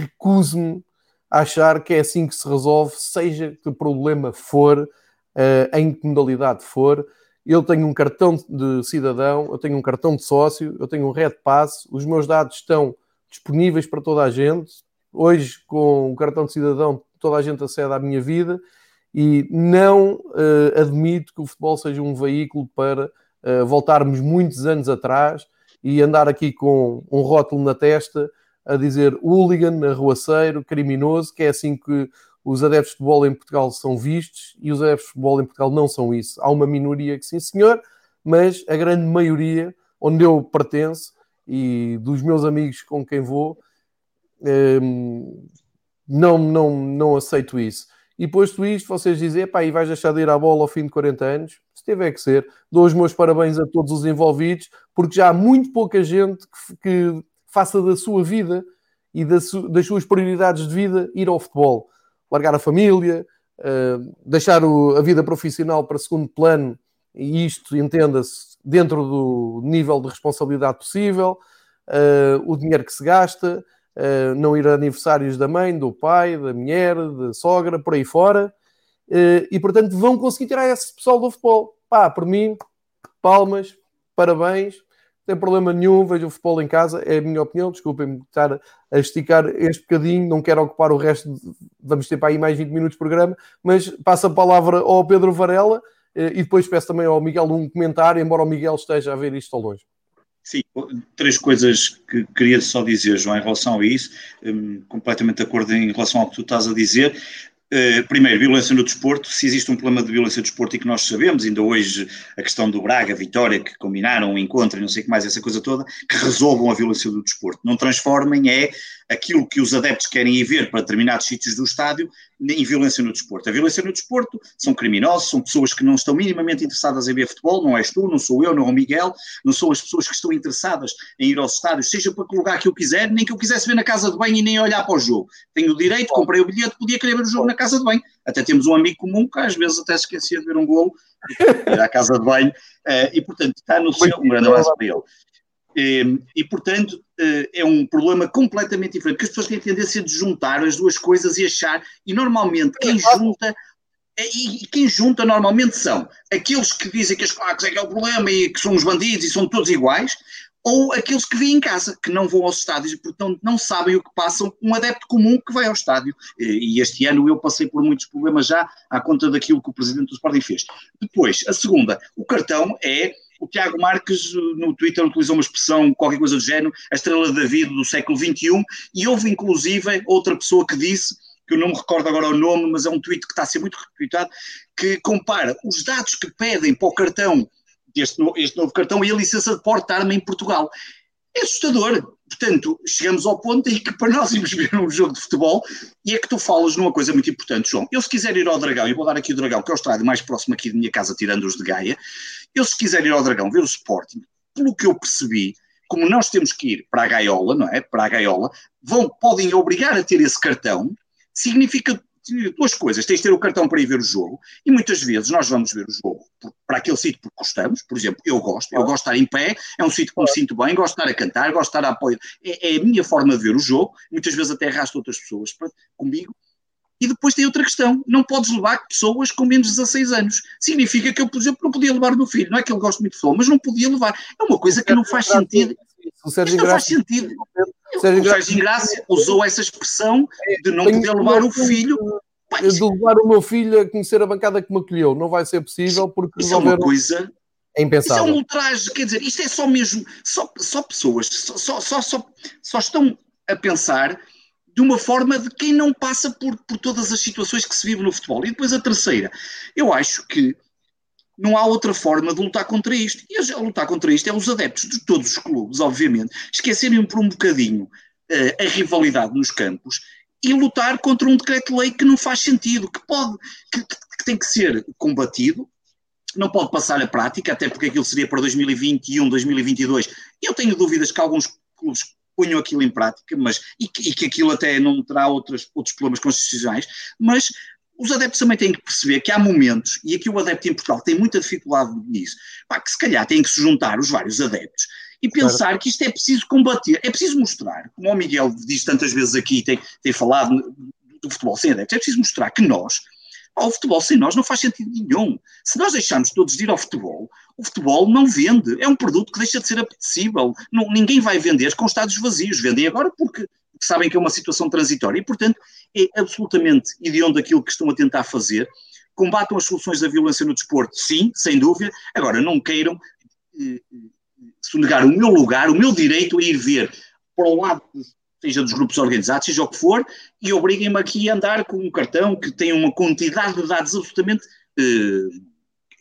recuso-me a achar que é assim que se resolve, seja que problema for, uh, em que modalidade for. Eu tenho um cartão de cidadão, eu tenho um cartão de sócio, eu tenho um Red Pass, os meus dados estão disponíveis para toda a gente. Hoje, com o cartão de cidadão, toda a gente acede à minha vida e não uh, admito que o futebol seja um veículo para uh, voltarmos muitos anos atrás e andar aqui com um rótulo na testa a dizer hooligan, arruaceiro, criminoso, que é assim que os adeptos de futebol em Portugal são vistos e os adeptos de futebol em Portugal não são isso. Há uma minoria que sim, senhor, mas a grande maioria, onde eu pertenço e dos meus amigos com quem vou, um, não, não, não aceito isso. E posto isto, vocês dizem, pá, e vais deixar de ir à bola ao fim de 40 anos? Se tiver que ser, dou os meus parabéns a todos os envolvidos, porque já há muito pouca gente que, que faça da sua vida e da su, das suas prioridades de vida ir ao futebol. Largar a família, uh, deixar o, a vida profissional para segundo plano, e isto, entenda-se, dentro do nível de responsabilidade possível, uh, o dinheiro que se gasta, uh, não ir a aniversários da mãe, do pai, da mulher, da sogra, por aí fora. Uh, e portanto vão conseguir tirar esse pessoal do futebol. Pá, por mim, palmas, parabéns, não tem problema nenhum, vejo o futebol em casa, é a minha opinião, desculpem-me estar a esticar este bocadinho, não quero ocupar o resto, de, vamos ter para aí mais 20 minutos de programa, mas passo a palavra ao Pedro Varela eh, e depois peço também ao Miguel um comentário, embora o Miguel esteja a ver isto ao longe. Sim, três coisas que queria só dizer, João, em relação a isso, um, completamente de acordo em relação ao que tu estás a dizer. Uh, primeiro, violência no desporto. Se existe um problema de violência no desporto e que nós sabemos, ainda hoje a questão do Braga, Vitória, que combinaram um encontro e não sei o que mais, essa coisa toda, que resolvam a violência do desporto. Não transformem é aquilo que os adeptos querem ir ver para determinados sítios do estádio em violência no desporto. A violência no desporto são criminosos, são pessoas que não estão minimamente interessadas em ver futebol, não és tu, não sou eu, não é o Miguel, não são as pessoas que estão interessadas em ir aos estádios, seja para que lugar que eu quiser, nem que eu quisesse ver na casa de banho e nem olhar para o jogo. Tenho o direito, comprei o bilhete, podia querer ver o jogo na casa de banho. Até temos um amigo comum que às vezes até se esquecia de ver um golo [laughs] ir à casa de banho, eh, e portanto está no seu, um grande abraço para ele. E, e, portanto, eh, é um problema completamente diferente, porque as pessoas têm a tendência de juntar as duas coisas e achar, e normalmente quem junta, é, e quem junta normalmente são aqueles que dizem que as claques é que é o problema e que são os bandidos e são todos iguais, ou aqueles que vêm em casa, que não vão aos estádios e, portanto, não sabem o que passam um adepto comum que vai ao estádio. E este ano eu passei por muitos problemas já à conta daquilo que o presidente do Sporting fez. Depois, a segunda, o cartão é o Tiago Marques no Twitter utilizou uma expressão, qualquer coisa do género, a estrela da vida do século XXI, e houve inclusive outra pessoa que disse, que eu não me recordo agora o nome, mas é um tweet que está a ser muito retweetado, que compara os dados que pedem para o cartão, deste no, este novo cartão, e a licença de porte-arma em Portugal. É assustador. Portanto, chegamos ao ponto em que para nós irmos ver um jogo de futebol, e é que tu falas numa coisa muito importante, João. Eu se quiser ir ao Dragão, e vou dar aqui o Dragão, que é o estádio mais próximo aqui da minha casa, tirando os de Gaia, eu se quiser ir ao Dragão ver o Sporting, pelo que eu percebi, como nós temos que ir para a gaiola, não é? Para a gaiola, vão, podem obrigar a ter esse cartão, significa duas coisas. Tens de ter o cartão para ir ver o jogo, e muitas vezes nós vamos ver o jogo para aquele sítio porque gostamos. Por exemplo, eu gosto, eu gosto de estar em pé, é um sítio que me sinto bem, gosto de estar a cantar, gosto de estar a apoio. É, é a minha forma de ver o jogo, muitas vezes até arrasto outras pessoas para, comigo. E depois tem outra questão: não podes levar pessoas com menos de 16 anos. Significa que eu, por exemplo, não podia levar o meu filho. Não é que ele goste muito de futebol, mas não podia levar. É uma coisa que não faz sentido. Isto não faz sentido. O Sérgio Ingrácia usou essa expressão de não poder levar o filho. De levar o meu filho a conhecer a bancada que me acolheu. Não vai ser possível porque isso é uma coisa. É impensável. Isso é um ultraje, quer dizer, isto é só mesmo. Só, só pessoas só, só, só, só estão a pensar de uma forma de quem não passa por, por todas as situações que se vive no futebol. E depois a terceira, eu acho que não há outra forma de lutar contra isto. E a lutar contra isto é os adeptos de todos os clubes, obviamente, esquecerem por um bocadinho uh, a rivalidade nos campos e lutar contra um decreto-lei que não faz sentido, que pode, que, que, tem que ser combatido, não pode passar a prática, até porque aquilo seria para 2021, 2022. Eu tenho dúvidas que alguns clubes ponham aquilo em prática, mas e que, e que aquilo até não terá outros, outros problemas constitucionais, mas os adeptos também têm que perceber que há momentos, e aqui o adepto em Portugal tem muita dificuldade nisso, pá, que se calhar têm que se juntar os vários adeptos e pensar claro. que isto é preciso combater, é preciso mostrar, como o Miguel diz tantas vezes aqui, tem, tem falado do futebol sem adeptos, é preciso mostrar que nós, o futebol sem nós não faz sentido nenhum. Se nós deixarmos todos de ir ao futebol, o futebol não vende. É um produto que deixa de ser apetecível. Não, ninguém vai vender com estados vazios. Vendem agora porque sabem que é uma situação transitória e, portanto, é absolutamente hediondo aquilo que estão a tentar fazer. Combatam as soluções da violência no desporto, sim, sem dúvida. Agora, não queiram eh, sonegar o meu lugar, o meu direito a ir ver para o lado, seja dos grupos organizados, seja o que for, e obriguem-me aqui a andar com um cartão que tem uma quantidade de dados absolutamente eh,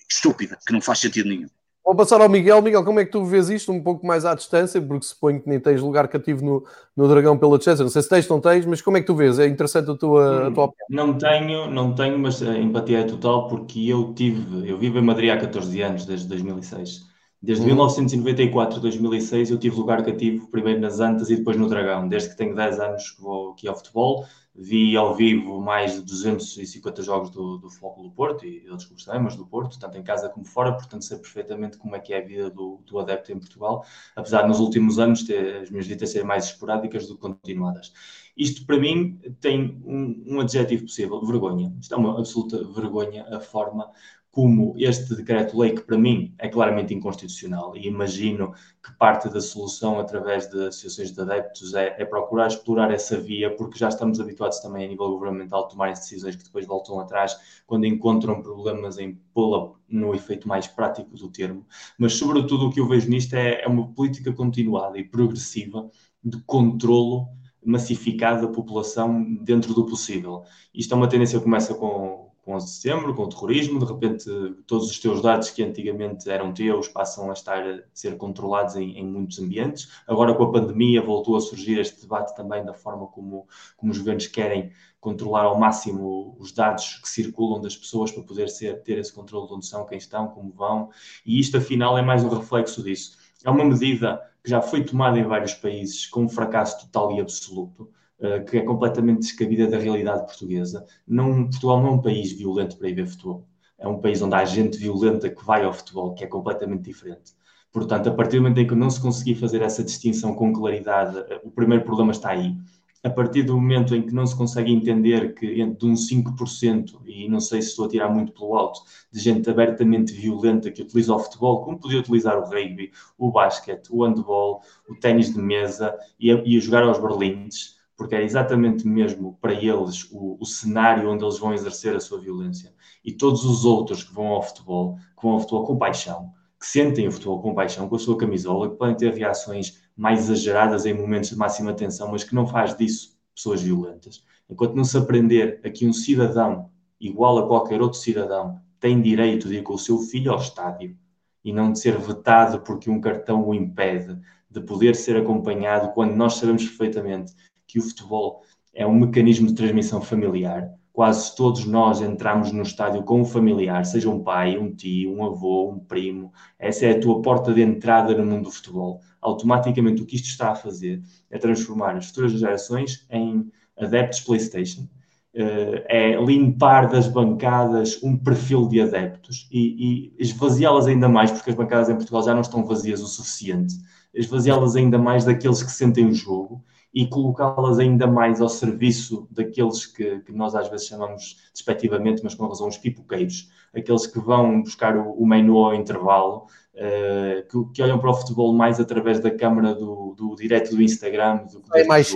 estúpida, que não faz sentido nenhum. Vou passar ao Miguel. Miguel, como é que tu vês isto um pouco mais à distância? Porque suponho que nem tens lugar cativo no, no Dragão pela Chelsea. Não sei se tens ou não tens, mas como é que tu vês? É interessante a tua, a tua opinião. Não tenho, não tenho, mas a empatia é total porque eu tive, eu vivo em Madrid há 14 anos, desde 2006. Desde uhum. 1994 a 2006 eu tive lugar cativo primeiro nas Antas e depois no Dragão. Desde que tenho 10 anos que vou aqui ao futebol vi ao vivo mais de 250 jogos do, do Futebol do Porto e de outros clubes também, mas do Porto, tanto em casa como fora, portanto sei perfeitamente como é que é a vida do, do adepto em Portugal, apesar de nos últimos anos ter, as minhas visitas serem mais esporádicas do que continuadas. Isto para mim tem um, um adjetivo possível, vergonha. Isto é uma absoluta vergonha a forma como este decreto-lei, que para mim é claramente inconstitucional, e imagino que parte da solução através de associações de adeptos é, é, procurar explorar essa via, porque já estamos habituados também a nível governamental a tomar decisões que depois voltam atrás quando encontram problemas em pô-la no efeito mais prático do termo. Mas, sobretudo, o que eu vejo nisto é, é uma política continuada e progressiva de controlo massificado da população dentro do possível. Isto é uma tendência que começa com com 11 de setembro, com o terrorismo, de repente todos os teus dados que antigamente eram teus passam a estar a ser controlados em, em, muitos ambientes. Agora com a pandemia voltou a surgir este debate também da forma como, como os governos querem controlar ao máximo os dados que circulam das pessoas para poder ser, ter esse controle de onde são, quem estão, como vão, e isto afinal é mais um reflexo disso. É uma medida que já foi tomada em vários países com um fracasso total e absoluto. Eh, que é completamente descabida da realidade portuguesa. Não, Portugal não é um país violento para ir ver futebol. É um país onde há gente violenta que vai ao futebol, que é completamente diferente. Portanto, a partir do momento em que não se conseguir fazer essa distinção com claridade, eh, o primeiro problema está aí. A partir do momento em que não se consegue entender que de uns 5%, e não sei se estou a tirar muito pelo alto, de gente abertamente violenta que utiliza o futebol, como podia utilizar o rugby, o basquete, o handball, o ténis de mesa e a, e a jogar aos berlindes, porque é exatamente mesmo para eles o, o, cenário onde eles vão exercer a sua violência. E todos os outros que vão ao futebol, que vão ao futebol com paixão, que sentem o futebol com paixão, com a sua camisola, que podem ter reações mais exageradas em momentos de máxima tensão, mas que não faz disso pessoas violentas. Enquanto não se aprender a que um cidadão, igual a qualquer outro cidadão, tem direito de ir com o seu filho ao estádio e não de ser vetado porque um cartão o impede de poder ser acompanhado quando nós sabemos perfeitamente que o futebol é um mecanismo de transmissão familiar. Quase todos nós entramos no estádio com um familiar, seja um pai, um tio, um avô, um primo. Essa é a tua porta de entrada no mundo do futebol. Automaticamente, o que isto está a fazer é transformar as futuras gerações em adeptos PlayStation. uh, é limpar das bancadas um perfil de adeptos e, e esvaziá-las ainda mais, porque as bancadas em Portugal já não estão vazias o suficiente, esvaziá-las ainda mais daqueles que sentem o jogo e colocá-las ainda mais ao serviço daqueles que, que, nós às vezes chamamos despectivamente, mas com razão, os pipoqueiros, aqueles que vão buscar o, o menu ao intervalo, uh, que, que, olham para o futebol mais através da câmara do, do direto do Instagram, do que é mais.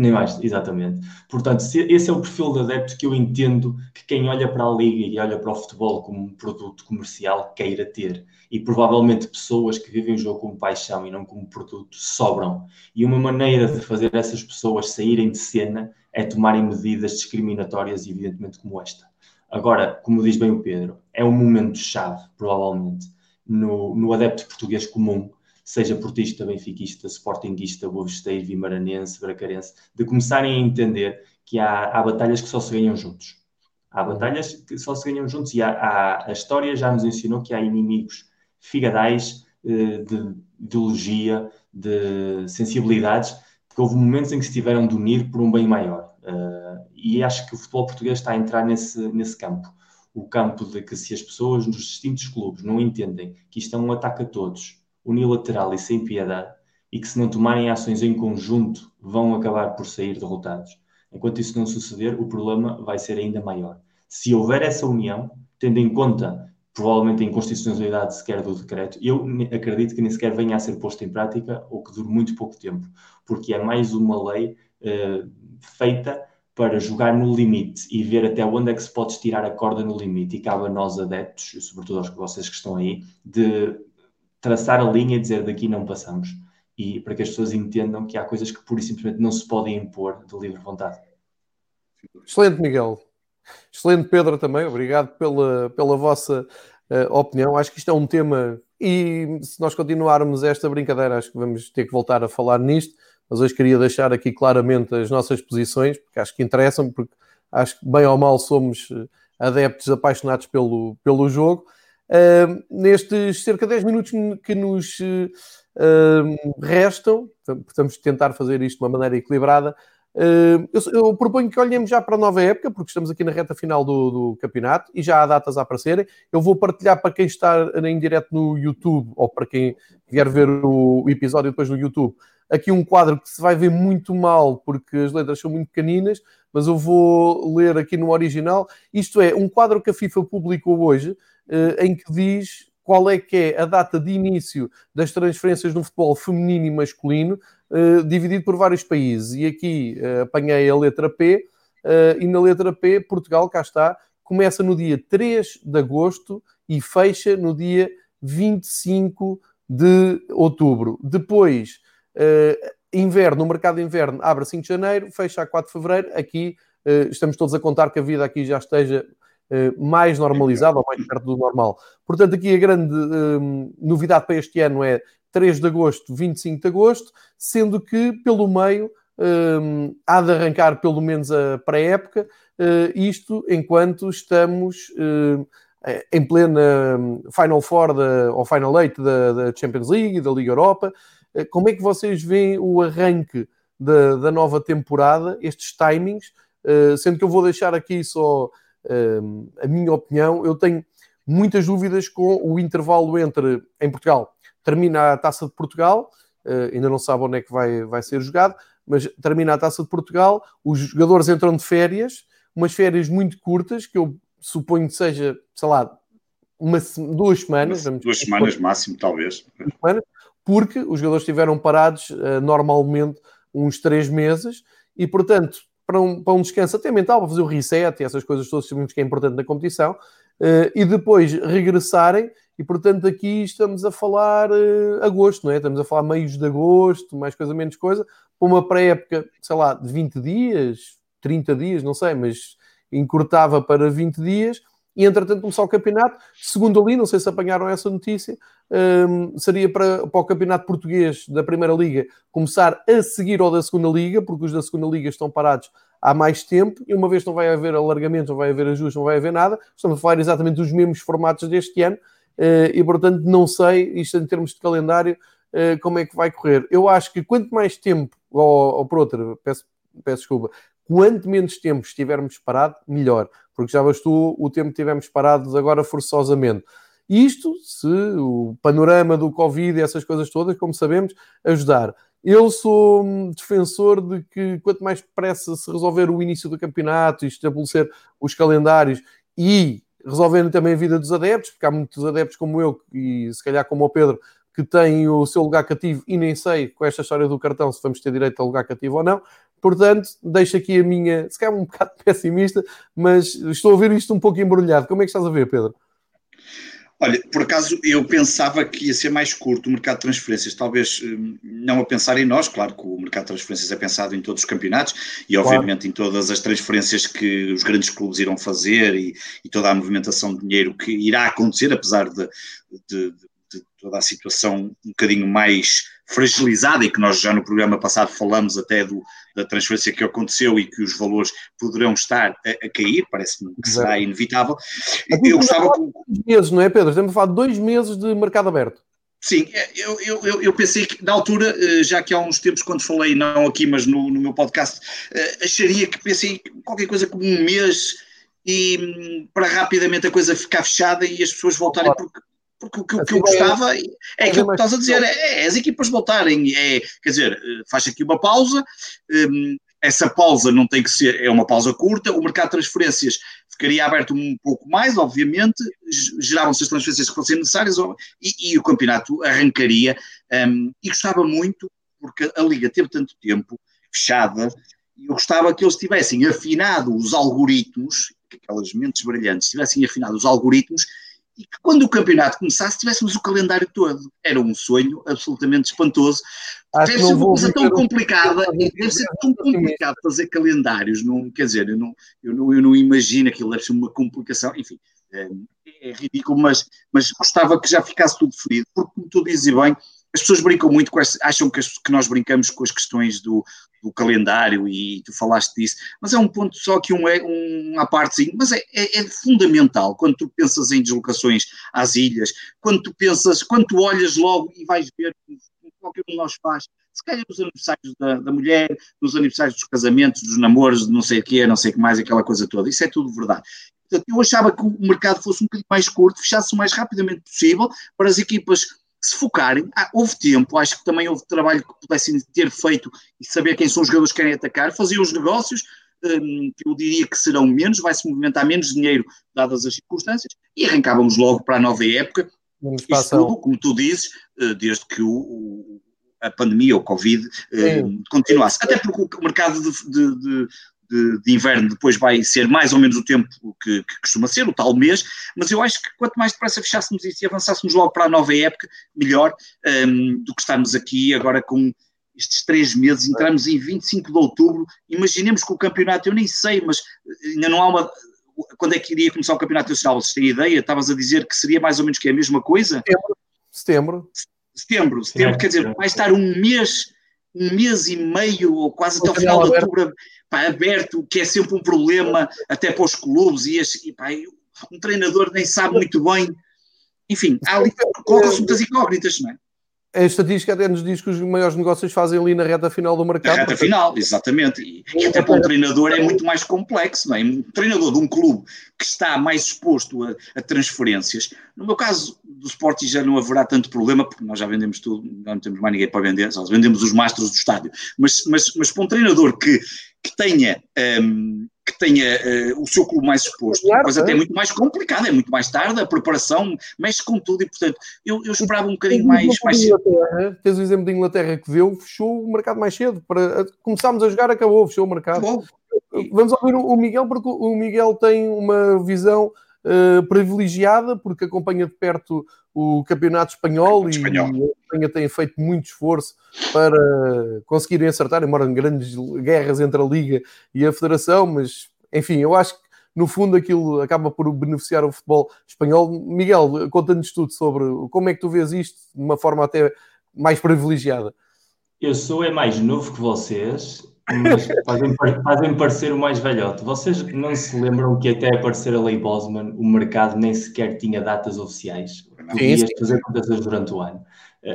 Nem mais, exatamente. Portanto, esse é o perfil de adepto que eu entendo que quem olha para a liga e olha para o futebol como um produto comercial queira ter. E provavelmente pessoas que vivem o jogo como paixão e não como produto sobram. E uma maneira de fazer essas pessoas saírem de cena é tomarem medidas discriminatórias, evidentemente, como esta. Agora, como diz bem o Pedro, é um momento-chave, provavelmente, no, no adepto português comum seja portista, benfiquista, sportinguista, bovesteiro, vimaranense, bracarense, de começarem a entender que há, há batalhas que só se ganham juntos. Há batalhas que só se ganham juntos e há, há, a história já nos ensinou que há inimigos figadais eh, de ideologia, de sensibilidades, que houve momentos em que se tiveram de unir por um bem maior. Uh, e acho que o futebol português está a entrar nesse, nesse campo. O campo de que se as pessoas nos distintos clubes não entendem que isto é um ataque a todos, unilateral e sem piedade, e que se não tomarem ações em conjunto vão acabar por sair derrotados. Enquanto isso não suceder, o problema vai ser ainda maior. Se houver essa união, tendo em conta provavelmente a inconstitucionalidade sequer do decreto, eu acredito que nem sequer venha a ser posto em prática ou que dure muito pouco tempo, porque é mais uma lei uh, feita para jogar no limite e ver até onde é que se pode estirar a corda no limite. E cabe a nós adeptos, e sobretudo aos vocês que estão aí, de traçar a linha e dizer daqui não passamos. E para que as pessoas entendam que há coisas que pura e simplesmente não se podem impor de livre vontade. Excelente, Miguel. Excelente, Pedro, também. Obrigado pela, pela vossa uh, opinião. Acho que isto é um tema e se nós continuarmos esta brincadeira, acho que vamos ter que voltar a falar nisto. Mas hoje queria deixar aqui claramente as nossas posições, porque acho que interessam, porque acho que bem ou mal somos eh, adeptos apaixonados pelo, pelo jogo Uh, nestes cerca de 10 minutos que nos uh, restam, vamos tentar fazer isto de uma maneira equilibrada. Uh, eu, eu, proponho que olhemos já para a nova época, porque estamos aqui na reta final do, do, campeonato e já há datas a aparecerem. Eu vou partilhar para quem está em direto no YouTube ou para quem vier ver o episódio depois no YouTube. Aqui um quadro que se vai ver muito mal porque as letras são muito pequeninas, mas eu vou ler aqui no original. Isto é um quadro que a FIFA publicou hoje, em que diz qual é que é a data de início das transferências no futebol feminino e masculino, eh, dividido por vários países. E aqui eh, apanhei a letra P, e na letra P, Portugal, cá está, começa no dia 3 de agosto e fecha no dia 25 de outubro. Depois, inverno, no mercado inverno abre a 5 de janeiro, fecha a 4 de fevereiro. Aqui estamos todos a contar que a vida aqui já esteja eh, mais normalizado ou mais perto do normal. Portanto, aqui a grande um, novidade para este ano é 3 de agosto, 25 de agosto, sendo que pelo meio um, há de arrancar pelo menos a pré-época, uh, isto enquanto estamos uh, em plena hum, Final Four da, ou Final Eight da, da Champions League e da Liga Europa. Uh, como é que vocês veem o arranque da, da nova temporada, estes timings? sendo que eu vou deixar aqui só a minha opinião, eu tenho muitas dúvidas com o intervalo entre, em Portugal, termina a Taça de Portugal, uh, ainda não sabe onde é que vai, vai ser jogado, mas termina a Taça de Portugal, os jogadores entram de férias, umas férias muito curtas, que eu suponho que seja, sei lá, uma, duas semanas. duas semanas máximo, talvez. Semanas, porque os jogadores estiveram parados uh, normalmente uns três meses e, portanto, para um, para um descanso até mental, para fazer o reset e essas coisas todas que é importante na competição, uh, e depois regressarem, e portanto aqui estamos a falar uh, agosto, não é? Estamos a falar meios de agosto, mais coisa, menos coisa, para uma pré-época, sei lá, de 20 dias, 30 dias, não sei, mas encurtava para 20 dias, e entretanto começar o campeonato. Segundo ali, não sei se apanharam essa notícia, um, seria para, para o campeonato português da Primeira Liga começar a seguir ao da Segunda Liga, porque os da Segunda Liga estão parados há mais tempo, e uma vez não vai haver alargamento, não vai haver ajustes, não vai haver nada, estamos a falar exatamente dos mesmos formatos deste ano, uh, e portanto não sei, isto em termos de calendário, uh, como é que vai correr. Eu acho que quanto mais tempo, ou, ou por outra, peço, peço desculpa, quanto menos tempo estivermos parados, melhor, porque já bastou o tempo que tivemos parados agora forçosamente. Isto, se o panorama do Covid e essas coisas todas, como sabemos, ajudar. Eu sou defensor de que quanto mais depressa se resolver o início do campeonato e estabelecer os calendários e resolvendo também a vida dos adeptos, porque há muitos adeptos como eu e se calhar como o Pedro que têm o seu lugar cativo e nem sei com esta história do cartão se vamos ter direito a lugar cativo ou não. Portanto, deixo aqui a minha, se calhar um [laughs] bocado pessimista, mas estou a ver isto um pouco embrulhado. Como é que estás a ver, Pedro? Olha, por acaso eu pensava que ia ser mais curto o mercado de transferências, talvez hum, não a pensar em nós, claro que o mercado de transferências é pensado em todos os campeonatos e obviamente claro. em todas as transferências que os grandes clubes irão fazer e, e, toda a movimentação de dinheiro que irá acontecer, apesar de, de, de de toda a situação um bocadinho mais fragilizada e que nós já no programa passado falamos até do, da transferência que aconteceu e que os valores poderão estar a, a cair, parece-me que será inevitável. Eu gostava... Dois meses, não é Pedro? Estamos a falar de dois meses de mercado aberto. Sim, é, eu, eu, eu, pensei que na altura, eh, já que há uns tempos quando falei, não aqui, mas no, no meu podcast, eh, acharia que pensei qualquer coisa como um mês e hum, para rapidamente a coisa ficar fechada e as pessoas voltarem, porque porque o que, que eu assim gostava é, é aquilo que estás a dizer, é, é, as equipas voltarem, é, quer dizer, eh, faz aqui uma pausa, um, essa pausa não tem que ser, é uma pausa curta, o mercado de transferências ficaria aberto um pouco mais, obviamente, geravam-se as transferências que fossem necessárias e, e o campeonato arrancaria, um, e gostava muito, porque a Liga teve tanto tempo fechada, e eu gostava que eles tivessem afinado os algoritmos, que aquelas mentes brilhantes tivessem afinado os algoritmos e que quando o campeonato começasse tivéssemos o calendário todo. Era um sonho absolutamente espantoso. Acho deve ser uma coisa tão complicada, deve ser tão complicado fazer calendários, não, quer dizer, eu não, eu não, eu não imagino aquilo, deve ser uma complicação, enfim, é, é ridículo, mas, mas gostava que já ficasse tudo definido, porque como tu dizes bem, as pessoas brincam muito com esse, acham que, as, que, nós brincamos com as questões do, do, calendário e tu falaste disso, mas é um ponto só que um, é, um à partezinho, mas é, é, é, fundamental quando tu pensas em deslocações às ilhas, quando tu pensas, quando tu olhas logo e vais ver qualquer um de nós faz, se calhar nos aniversários da, da, mulher, nos aniversários dos casamentos, dos namoros, não sei o que, não sei o que mais, aquela coisa toda, isso é tudo verdade. Portanto, eu achava que o mercado fosse um bocadinho mais curto, fechasse o mais rapidamente possível para as equipas se focarem, ah, houve tempo, acho que também houve trabalho que pudessem ter feito e saber quem são os jogadores que querem atacar, faziam os negócios, um, que eu diria que serão menos, vai-se movimentar menos dinheiro, dadas as circunstâncias, e arrancávamos logo para a nova época. Isso tudo, como tu dizes, uh, desde que o, o, a pandemia, o Covid, uh, continuasse. Até porque o mercado de, de, de de, de, inverno depois vai ser mais ou menos o tempo que, que, costuma ser, o tal mês, mas eu acho que quanto mais depressa fechássemos isso e avançássemos logo para a nova época, melhor um, do que estarmos aqui agora com estes três meses, entramos em 25 de outubro, imaginemos que o campeonato, eu nem sei, mas ainda não há uma... Quando é que iria começar o campeonato nacional? Vocês têm ideia? Estavas a dizer que seria mais ou menos que é a mesma coisa? Setembro. Setembro. Setembro, setembro, quer dizer, vai estar um mês um mês e meio ou quase até o final de outubro pá, aberto, que é sempre um problema até para os clubes e, e pá, um treinador nem sabe muito bem. Enfim, há ali, colocam-se muitas incógnitas, não é? A estatística até nos diz que os maiores negócios fazem ali na reta final do mercado. Na reta final, exatamente. E, e até para um treinador é muito mais complexo, não é? Um treinador de um clube que está mais exposto a, a transferências. No meu caso, do Sporting já não haverá tanto problema, porque nós já vendemos tudo, não temos mais ninguém para vender, só vendemos os mastros do estádio. Mas, mas, mas para um treinador que, que tenha. Um, que tenha uh, o seu clube mais exposto, claro, mas até é muito mais complicado, é muito mais tarde, a preparação mexe com tudo e, portanto, eu, eu esperava um bocadinho mais, mais cedo. Tens o exemplo da Inglaterra que deu, fechou o mercado mais cedo. Para, começámos a jogar, acabou, fechou o mercado. Bom, Vamos ouvir o Miguel, porque o Miguel tem uma visão uh, privilegiada, porque acompanha de perto o campeonato espanhol, e espanhol. a Espanha tem feito muito esforço para conseguirem acertar, embora em grandes guerras entre a Liga e a Federação, mas enfim, eu acho que no fundo aquilo acaba por beneficiar o futebol espanhol. Miguel, conta-nos tudo sobre como é que tu vês isto de uma forma até mais privilegiada. Eu sou é mais novo que vocês mas fazem, fazem parecer o mais velhote. Vocês não se lembram que até aparecer a Lei Bosman, o mercado nem sequer tinha datas oficiais? Podias fazer contratações durante o ano.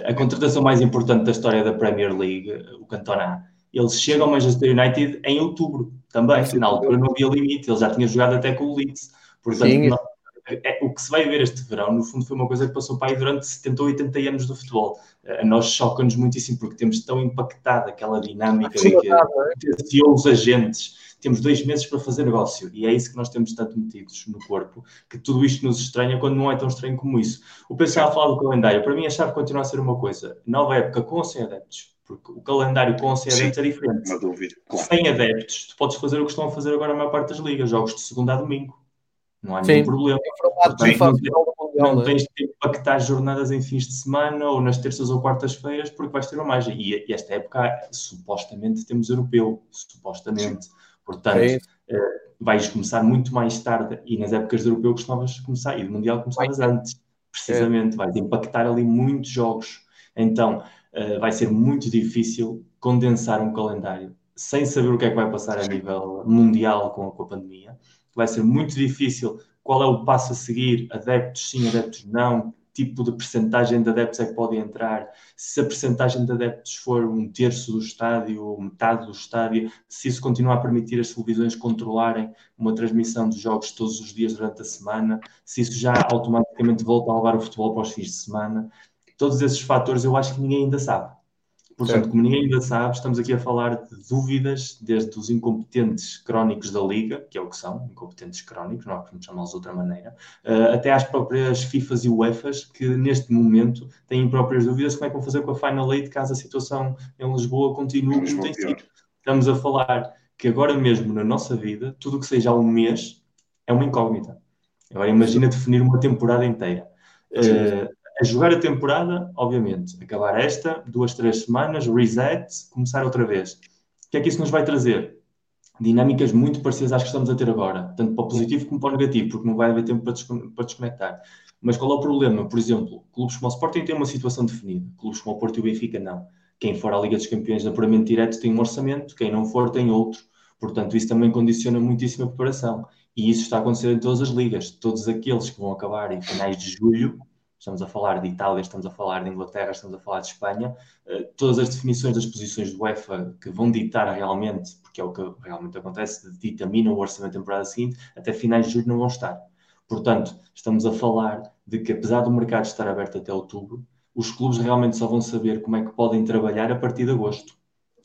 A contratação mais importante da história da Premier League, o Cantona, Ele chega ao Manchester United em outubro também. Na altura não havia limite, ele já tinha jogado até com o Leeds. Portanto, Sim. Não, é, o que se vai ver este verão, no fundo, foi uma coisa que passou para aí durante 70 ou 80 anos do futebol. A nós choca-nos muitíssimo porque temos tão impactado aquela dinâmica de que é? os agentes. Temos dois meses para fazer negócio e é isso que nós temos tanto metidos no corpo que tudo isto nos estranha quando não é tão estranho como isso. O pensar a falar do calendário, para mim a chave continua a ser uma coisa: nova época com ou sem adeptos. Porque o calendário com ou sem adeptos é diferente. Uma dúvida, claro. Sem adeptos, tu podes fazer o que estão a fazer agora a maior parte das ligas, jogos de segunda a domingo não há Sim. nenhum problema. É não, não tens de impactar jornadas em fins de semana ou nas terças ou quartas-feiras porque vais ter uma margem. E, e, esta época, supostamente, temos europeu. Supostamente. Portanto, é vais começar muito mais tarde e nas épocas de europeu costumavas começar e do mundial começavas antes. Precisamente. É. Vais impactar ali muitos jogos. Então, uh, vai ser muito difícil condensar um calendário sem saber o que é que vai passar a nível mundial com, com a pandemia vai ser muito difícil. Qual é o passo a seguir? Adeptos sim, adeptos não. Tipo de percentagem de adeptos é que pode entrar? Se a percentagem de adeptos for um terço do estádio ou metade do estádio, se isso continuar a permitir as televisões controlarem uma transmissão de jogos todos os dias durante a semana, se isso já automaticamente volta a levar o futebol para os fins de semana, todos esses fatores eu acho que ninguém ainda sabe. Portanto, como ninguém ainda sabe, estamos aqui a falar de dúvidas, desde os incompetentes crónicos da Liga, que é o que são, incompetentes crónicos, não podemos chamá-los de outra maneira, uh, até às próprias FIFAs e UEFAs, que neste momento têm próprias dúvidas como é que vão fazer com a Final Eight caso a situação em Lisboa continue como tem sido. Estamos a falar que agora mesmo na nossa vida, tudo o que seja um mês é uma incógnita. Agora imagina definir uma temporada inteira. Uh, a jogar a temporada, obviamente, acabar esta, duas, três semanas, reset, começar outra vez. O que é que isso nos vai trazer? Dinâmicas muito parecidas às que estamos a ter agora, tanto para o positivo como para o negativo, porque não vai haver tempo para desconectar. Mas qual é o problema? Por exemplo, clubes como o Sporting têm uma situação definida, clubes como o Porto e o Benfica não. Quem for à Liga dos Campeões de apuramento direto tem um orçamento, quem não for tem outro. Portanto, isso também condiciona muitíssimo a preparação. E isso está a acontecer em todas as ligas. Todos aqueles que vão acabar em finais de julho estamos a falar de Itália, estamos a falar de Inglaterra, estamos a falar de Espanha, eh, todas as definições das posições do UEFA que vão ditar realmente, porque é o que realmente acontece, ditaminam o orçamento da temporada seguinte, até finais de julho não vão estar. Portanto, estamos a falar de que apesar do mercado estar aberto até outubro, os clubes realmente só vão saber como é que podem trabalhar a partir de agosto.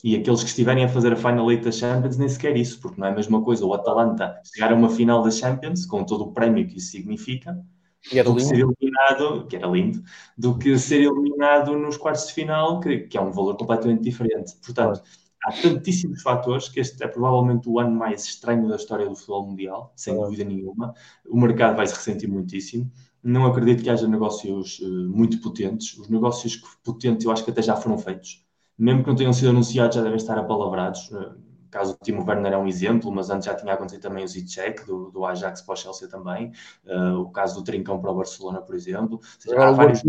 E aqueles que estiverem a fazer a Final Eight da Champions, nem sequer isso, porque não é a mesma coisa o Atalanta chegar a uma final da Champions, com todo o prémio que isso significa, e era do que ser eliminado, que era lindo, do que ser eliminado nos quartos de final, que, que é um valor completamente diferente. Portanto, há tantíssimos fatores que este é provavelmente o ano mais estranho da história do futebol mundial, sem dúvida nenhuma. O mercado vai se ressentir muitíssimo. Não acredito que haja negócios uh, muito potentes. Os negócios potentes eu acho que até já foram feitos. Mesmo que não tenham sido anunciados, já devem estar apalavrados. Uh, caso do Timo Werner é um exemplo, mas antes já tinha acontecido também o Zicek, do, do Ajax para o Chelsea também, uh, o caso do Trincão para o Barcelona, por exemplo. Ou seja, há vários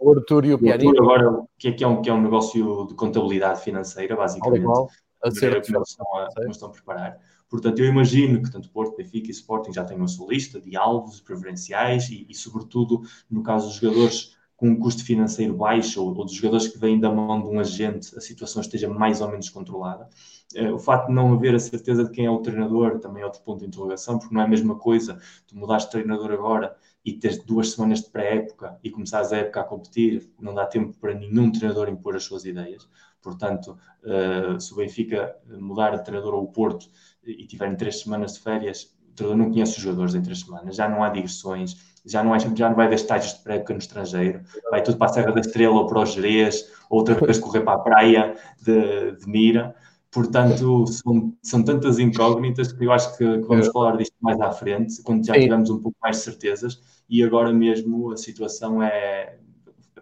o Arthur e o Pianini. Agora, que é, que, é um, que é um negócio de contabilidade financeira, basicamente. Igual, a ser que não estão a, não estão a preparar. Portanto, eu imagino que tanto Porto, Benfica e Sporting já tenham a sua lista de alvos preferenciais e, e sobretudo, no caso dos jogadores com um custo financeiro baixo ou, ou dos jogadores que vêm da mão de um agente, a situação esteja mais ou menos controlada. Uh, o facto de não haver a certeza de quem é o treinador também é outro ponto de interrogação, porque não é a mesma coisa tu mudaste de treinador agora e teres duas semanas de pré-época e começares a época a competir, não dá tempo para nenhum treinador impor as suas ideias. Portanto, uh, se o Benfica mudar de treinador ou o Porto e tiverem três semanas de férias, o treinador não conhece os jogadores em três semanas, já não há digressões, já não, é, já não vai ver estágios de pré-época no estrangeiro, vai tudo para a Serra da Estrela ou para os Jerez, outra vez correr para a praia de, de Mira. Portanto, são, são tantas incógnitas que eu acho que, que vamos é. falar disto mais à frente, quando já tivermos um pouco mais de certezas. E agora mesmo a situação é.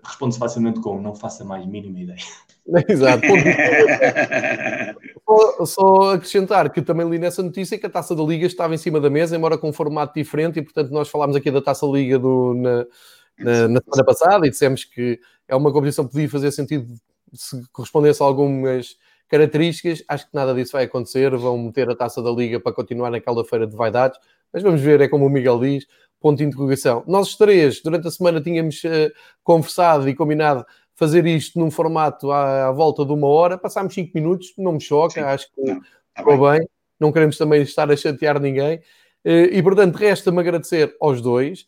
Responde-se facilmente com não faça mais mínima ideia. [laughs] Exato. [laughs] só, só, acrescentar que também li nessa notícia que a taça da Liga estava em cima da mesa, embora com um formato diferente, e portanto nós falámos aqui da taça da Liga do, na, na, na, semana passada e dissemos que é uma competição que podia fazer sentido se correspondesse a algumas características. Acho que nada disso vai acontecer. Vão meter a taça da Liga para continuar naquela feira de vaidades, mas vamos ver, é como o Miguel diz. Ponto de interrogação. Nós três, durante a semana, tínhamos uh, conversado e combinado fazer isto num formato à, à volta de uma hora, passámos 5 minutos, não me choca, Sim. acho que ficou bem. bem. Não queremos também estar a chatear ninguém. E, portanto, resta-me agradecer aos dois.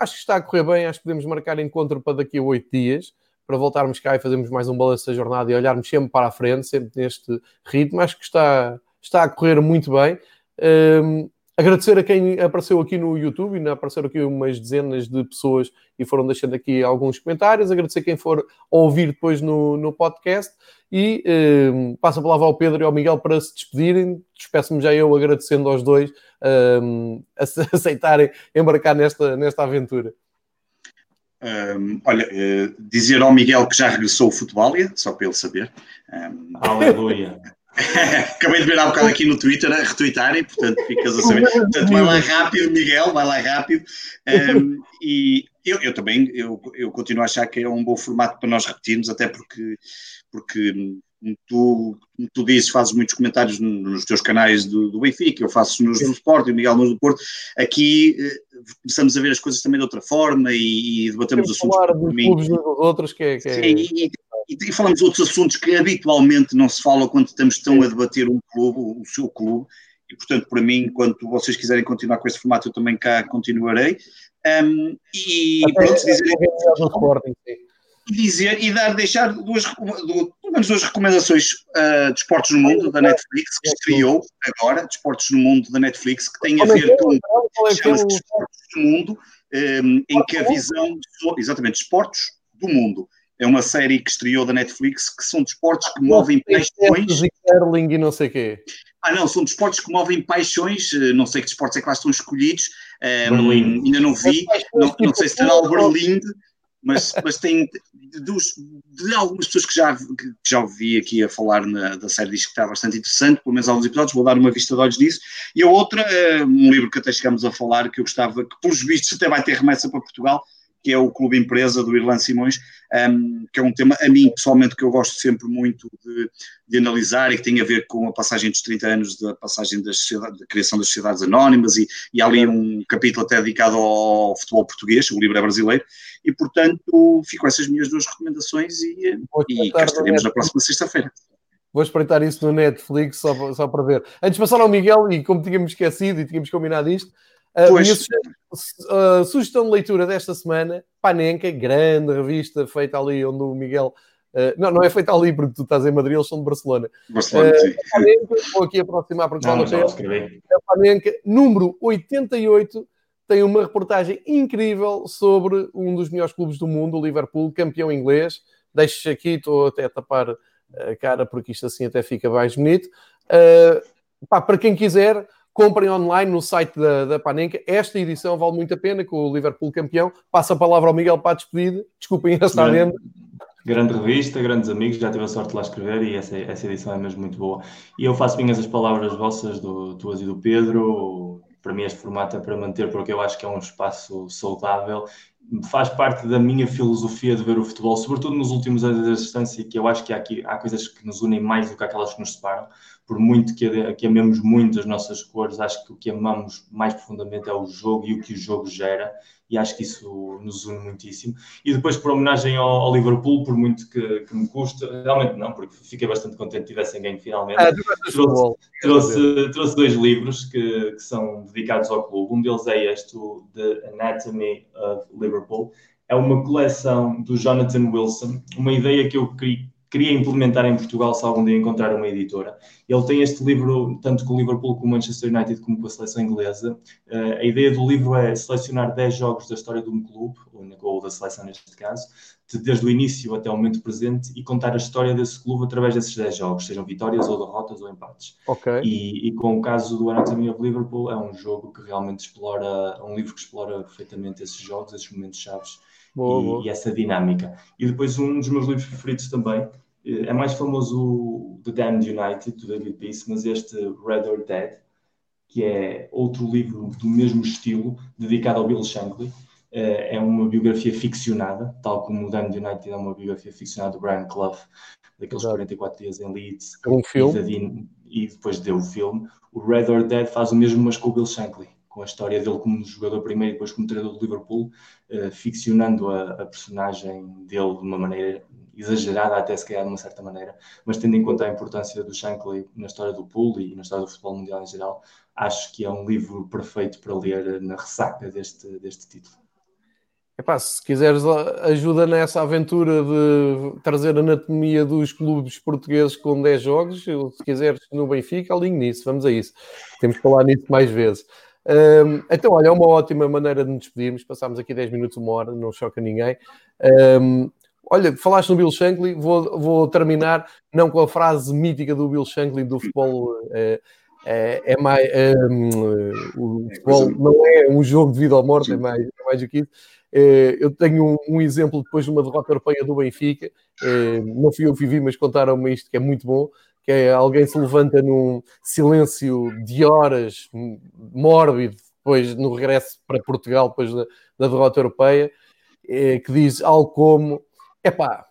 Acho que está a correr bem, acho que podemos marcar encontro para daqui a oito dias para voltarmos cá e fazermos mais um balanço da jornada e olharmos sempre para a frente, sempre neste ritmo. Acho que está, está a correr muito bem. Agradecer a quem apareceu aqui no YouTube, ainda apareceram aqui umas dezenas de pessoas e foram deixando aqui alguns comentários. Agradecer quem for ouvir depois no, no podcast e um, passo a palavra ao Pedro e ao Miguel para se despedirem. Despeço-me já eu agradecendo aos dois um, [laughs] aceitarem embarcar nesta, nesta aventura. Um, olha, uh, dizer ao Miguel que já regressou o Futebalia, só para ele saber. Um, Aleluia. [laughs] [laughs] Acabei de ver há bocado aqui no Twitter a retweetarem, portanto ficas a saber. Portanto, vai lá rápido, Miguel, vai lá rápido. Um, e eu, eu também, eu, eu continuo a achar que é um bom formato para nós repetirmos, até porque, porque tu, tu dizes, fazes muitos comentários nos teus canais do, do Benfica, eu faço nos do Sport e o Miguel nos do Porto. Aqui eh, começamos a ver as coisas também de outra forma e, e debatemos Temos assuntos. Falar dos clubes dos outros que é. Que é... Sim, e, e, falamos de outros assuntos que habitualmente não se fala quando estamos tão a debater um clube, o seu clube. E, portanto, para mim, enquanto vocês quiserem continuar com este formato, eu também cá continuarei. Um, e Até pronto, dizer. É e dizer e dar, deixar duas, pelo menos duas recomendações uh, de esportes no mundo da Netflix, que estreou agora, de esportes no mundo da Netflix, que tem a ver com chama-se Esportes do Mundo, um, em que a visão, exatamente, esportes do mundo. É uma série que estreou da Netflix que são desportos que movem paixões. E não sei quê. Ah, não, são desportos que movem paixões, eh, não sei que desportos é que lá estão escolhidos, um, ainda não vi, não, não sei se será o Berlim, mas, mas tem de, de, algumas pessoas que já, que já ouvi aqui a falar na, da série diz que está bastante interessante, pelo menos alguns episódios, vou dar uma vista de olhos nisso. E a outra, eh, um livro que até chegamos a falar, que eu gostava, que pelos vistos até vai ter remessa para Portugal, que é o Clube Empresa do Irlanda Simões, um, que é um tema, a mim pessoalmente, que eu gosto sempre muito de, de, analisar e que tem a ver com a passagem dos 30 anos da passagem das da criação das sociedades anónimas e, e há ali um capítulo até dedicado ao futebol português, o livro é brasileiro, e portanto fico essas minhas duas recomendações e, e cá estaremos na próxima sexta-feira. Vou espreitar isso no Netflix só, só para ver. Antes de passar ao Miguel, e como tínhamos esquecido e tínhamos combinado isto, minha sugestão, sugestão de leitura desta semana, Panenka, grande revista feita ali onde o Miguel. Uh, não, não é feita ali porque tu estás em Madrid, eles são de Barcelona. Barcelona, uh, sim. Panenka, vou aqui aproximar porque não, não A Panenka, número 88, tem uma reportagem incrível sobre um dos melhores clubes do mundo, o Liverpool, campeão inglês. Deixo aqui, estou até a tapar a cara porque isto assim até fica mais bonito. Uh, pá, para quem quiser, comprem online no site da, da Panenka. Esta edição vale muito a pena, com o Liverpool campeão. Passa a palavra ao Miguel para a despedida. Desculpem esta grande, Grande revista, grandes amigos, já tive a sorte de lá escrever e essa, essa edição é mesmo muito boa. E eu faço minhas as palavras vossas, do, tuas e do Pedro. Para mim, este formato é para manter, porque eu acho que é um espaço saudável. Faz parte da minha filosofia de ver o futebol, sobretudo nos últimos anos da distância, que eu acho que há, aqui, há coisas que nos unem mais do que aquelas que nos separam. Por muito que, que amemos muito as nossas cores, acho que o que amamos mais profundamente é o jogo e o que o jogo gera, e acho que isso nos une muitíssimo. E depois, por homenagem ao, ao Liverpool, por muito que, que, me custa, realmente não, porque fiquei bastante contente que tivessem ganho finalmente. Ah, trouxe, trouxe, trouxe, dois livros que, que, são dedicados ao clube. Um deles é este, o The Anatomy of Liverpool. É uma coleção do Jonathan Wilson, uma ideia que eu queria queria implementar em Portugal se algum dia encontrar uma editora. Ele tem este livro, tanto com o Liverpool como o Manchester United, como com a seleção inglesa. Uh, a ideia do livro é selecionar 10 jogos da história de um clube, ou da seleção neste caso, de, desde o início até o momento presente, e contar a história desse clube através desses 10 jogos, sejam vitórias ou derrotas ou empates. Okay. E, e, com o caso do Anatomy of Liverpool, é um jogo que realmente explora, é um livro que explora perfeitamente esses jogos, esses momentos chaves Boa, e, boa. e, essa dinâmica. E depois um dos meus livros preferidos também, é mais famoso o The Damned United, do David Peace, mas este Red or Dead, que é outro livro do mesmo estilo, dedicado ao Bill Shankly, eh, é uma biografia ficcionada, tal como o Damned United é uma biografia ficcionada do Brian Clough, daqueles Exato. 44 dias em Leeds. É um filme. E, e depois deu o filme. O Red or Dead faz o mesmo, mas com o Bill Shankly com a história dele como jogador primeiro e depois como treinador do Liverpool, uh, ficcionando a, a, personagem dele de uma maneira exagerada até se calhar de uma certa maneira, mas tendo em conta a importância do Shankly na história do pool e na história do futebol mundial em geral, acho que é um livro perfeito para ler na ressaca deste, deste título. Epá, se quiseres ajuda nessa aventura de trazer a anatomia dos clubes portugueses com 10 jogos, se quiseres no Benfica, alinho nisso, vamos a isso. Temos que falar nisso mais vezes. Um, então, olha, é uma ótima maneira de nos despedirmos. Passámos aqui 10 minutos, uma hora, não choca ninguém. Um, olha, falaste no Bill Shankly, vou, vou terminar não com a frase mítica do Bill Shankly do futebol. É, é, é mais. Um, o futebol não é um jogo de vida ou morte, é mais, é mais do que isso eh, eu tenho um, um, exemplo depois de uma derrota europeia do Benfica, eh, não fui eu que vivi, mas contaram-me isto que é muito bom, que é alguém se levanta num silêncio de horas, mórbido, depois no regresso para Portugal, depois da, da derrota europeia, eh, que diz algo como, epá,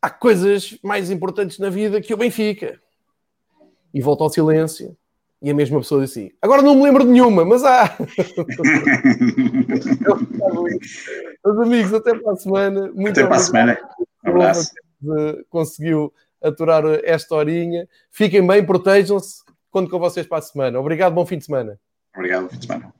há coisas mais importantes na vida que o Benfica. E volta ao silêncio e a mesma pessoa disse assim: agora não me lembro de nenhuma, mas há. [laughs] Meus amigos, até para a semana. Muito até para a semana. Um abraço. Conseguiu aturar esta horinha. Fiquem bem, protejam-se. Conto com vocês para a semana. Obrigado, bom fim de semana. Obrigado, bom fim de semana.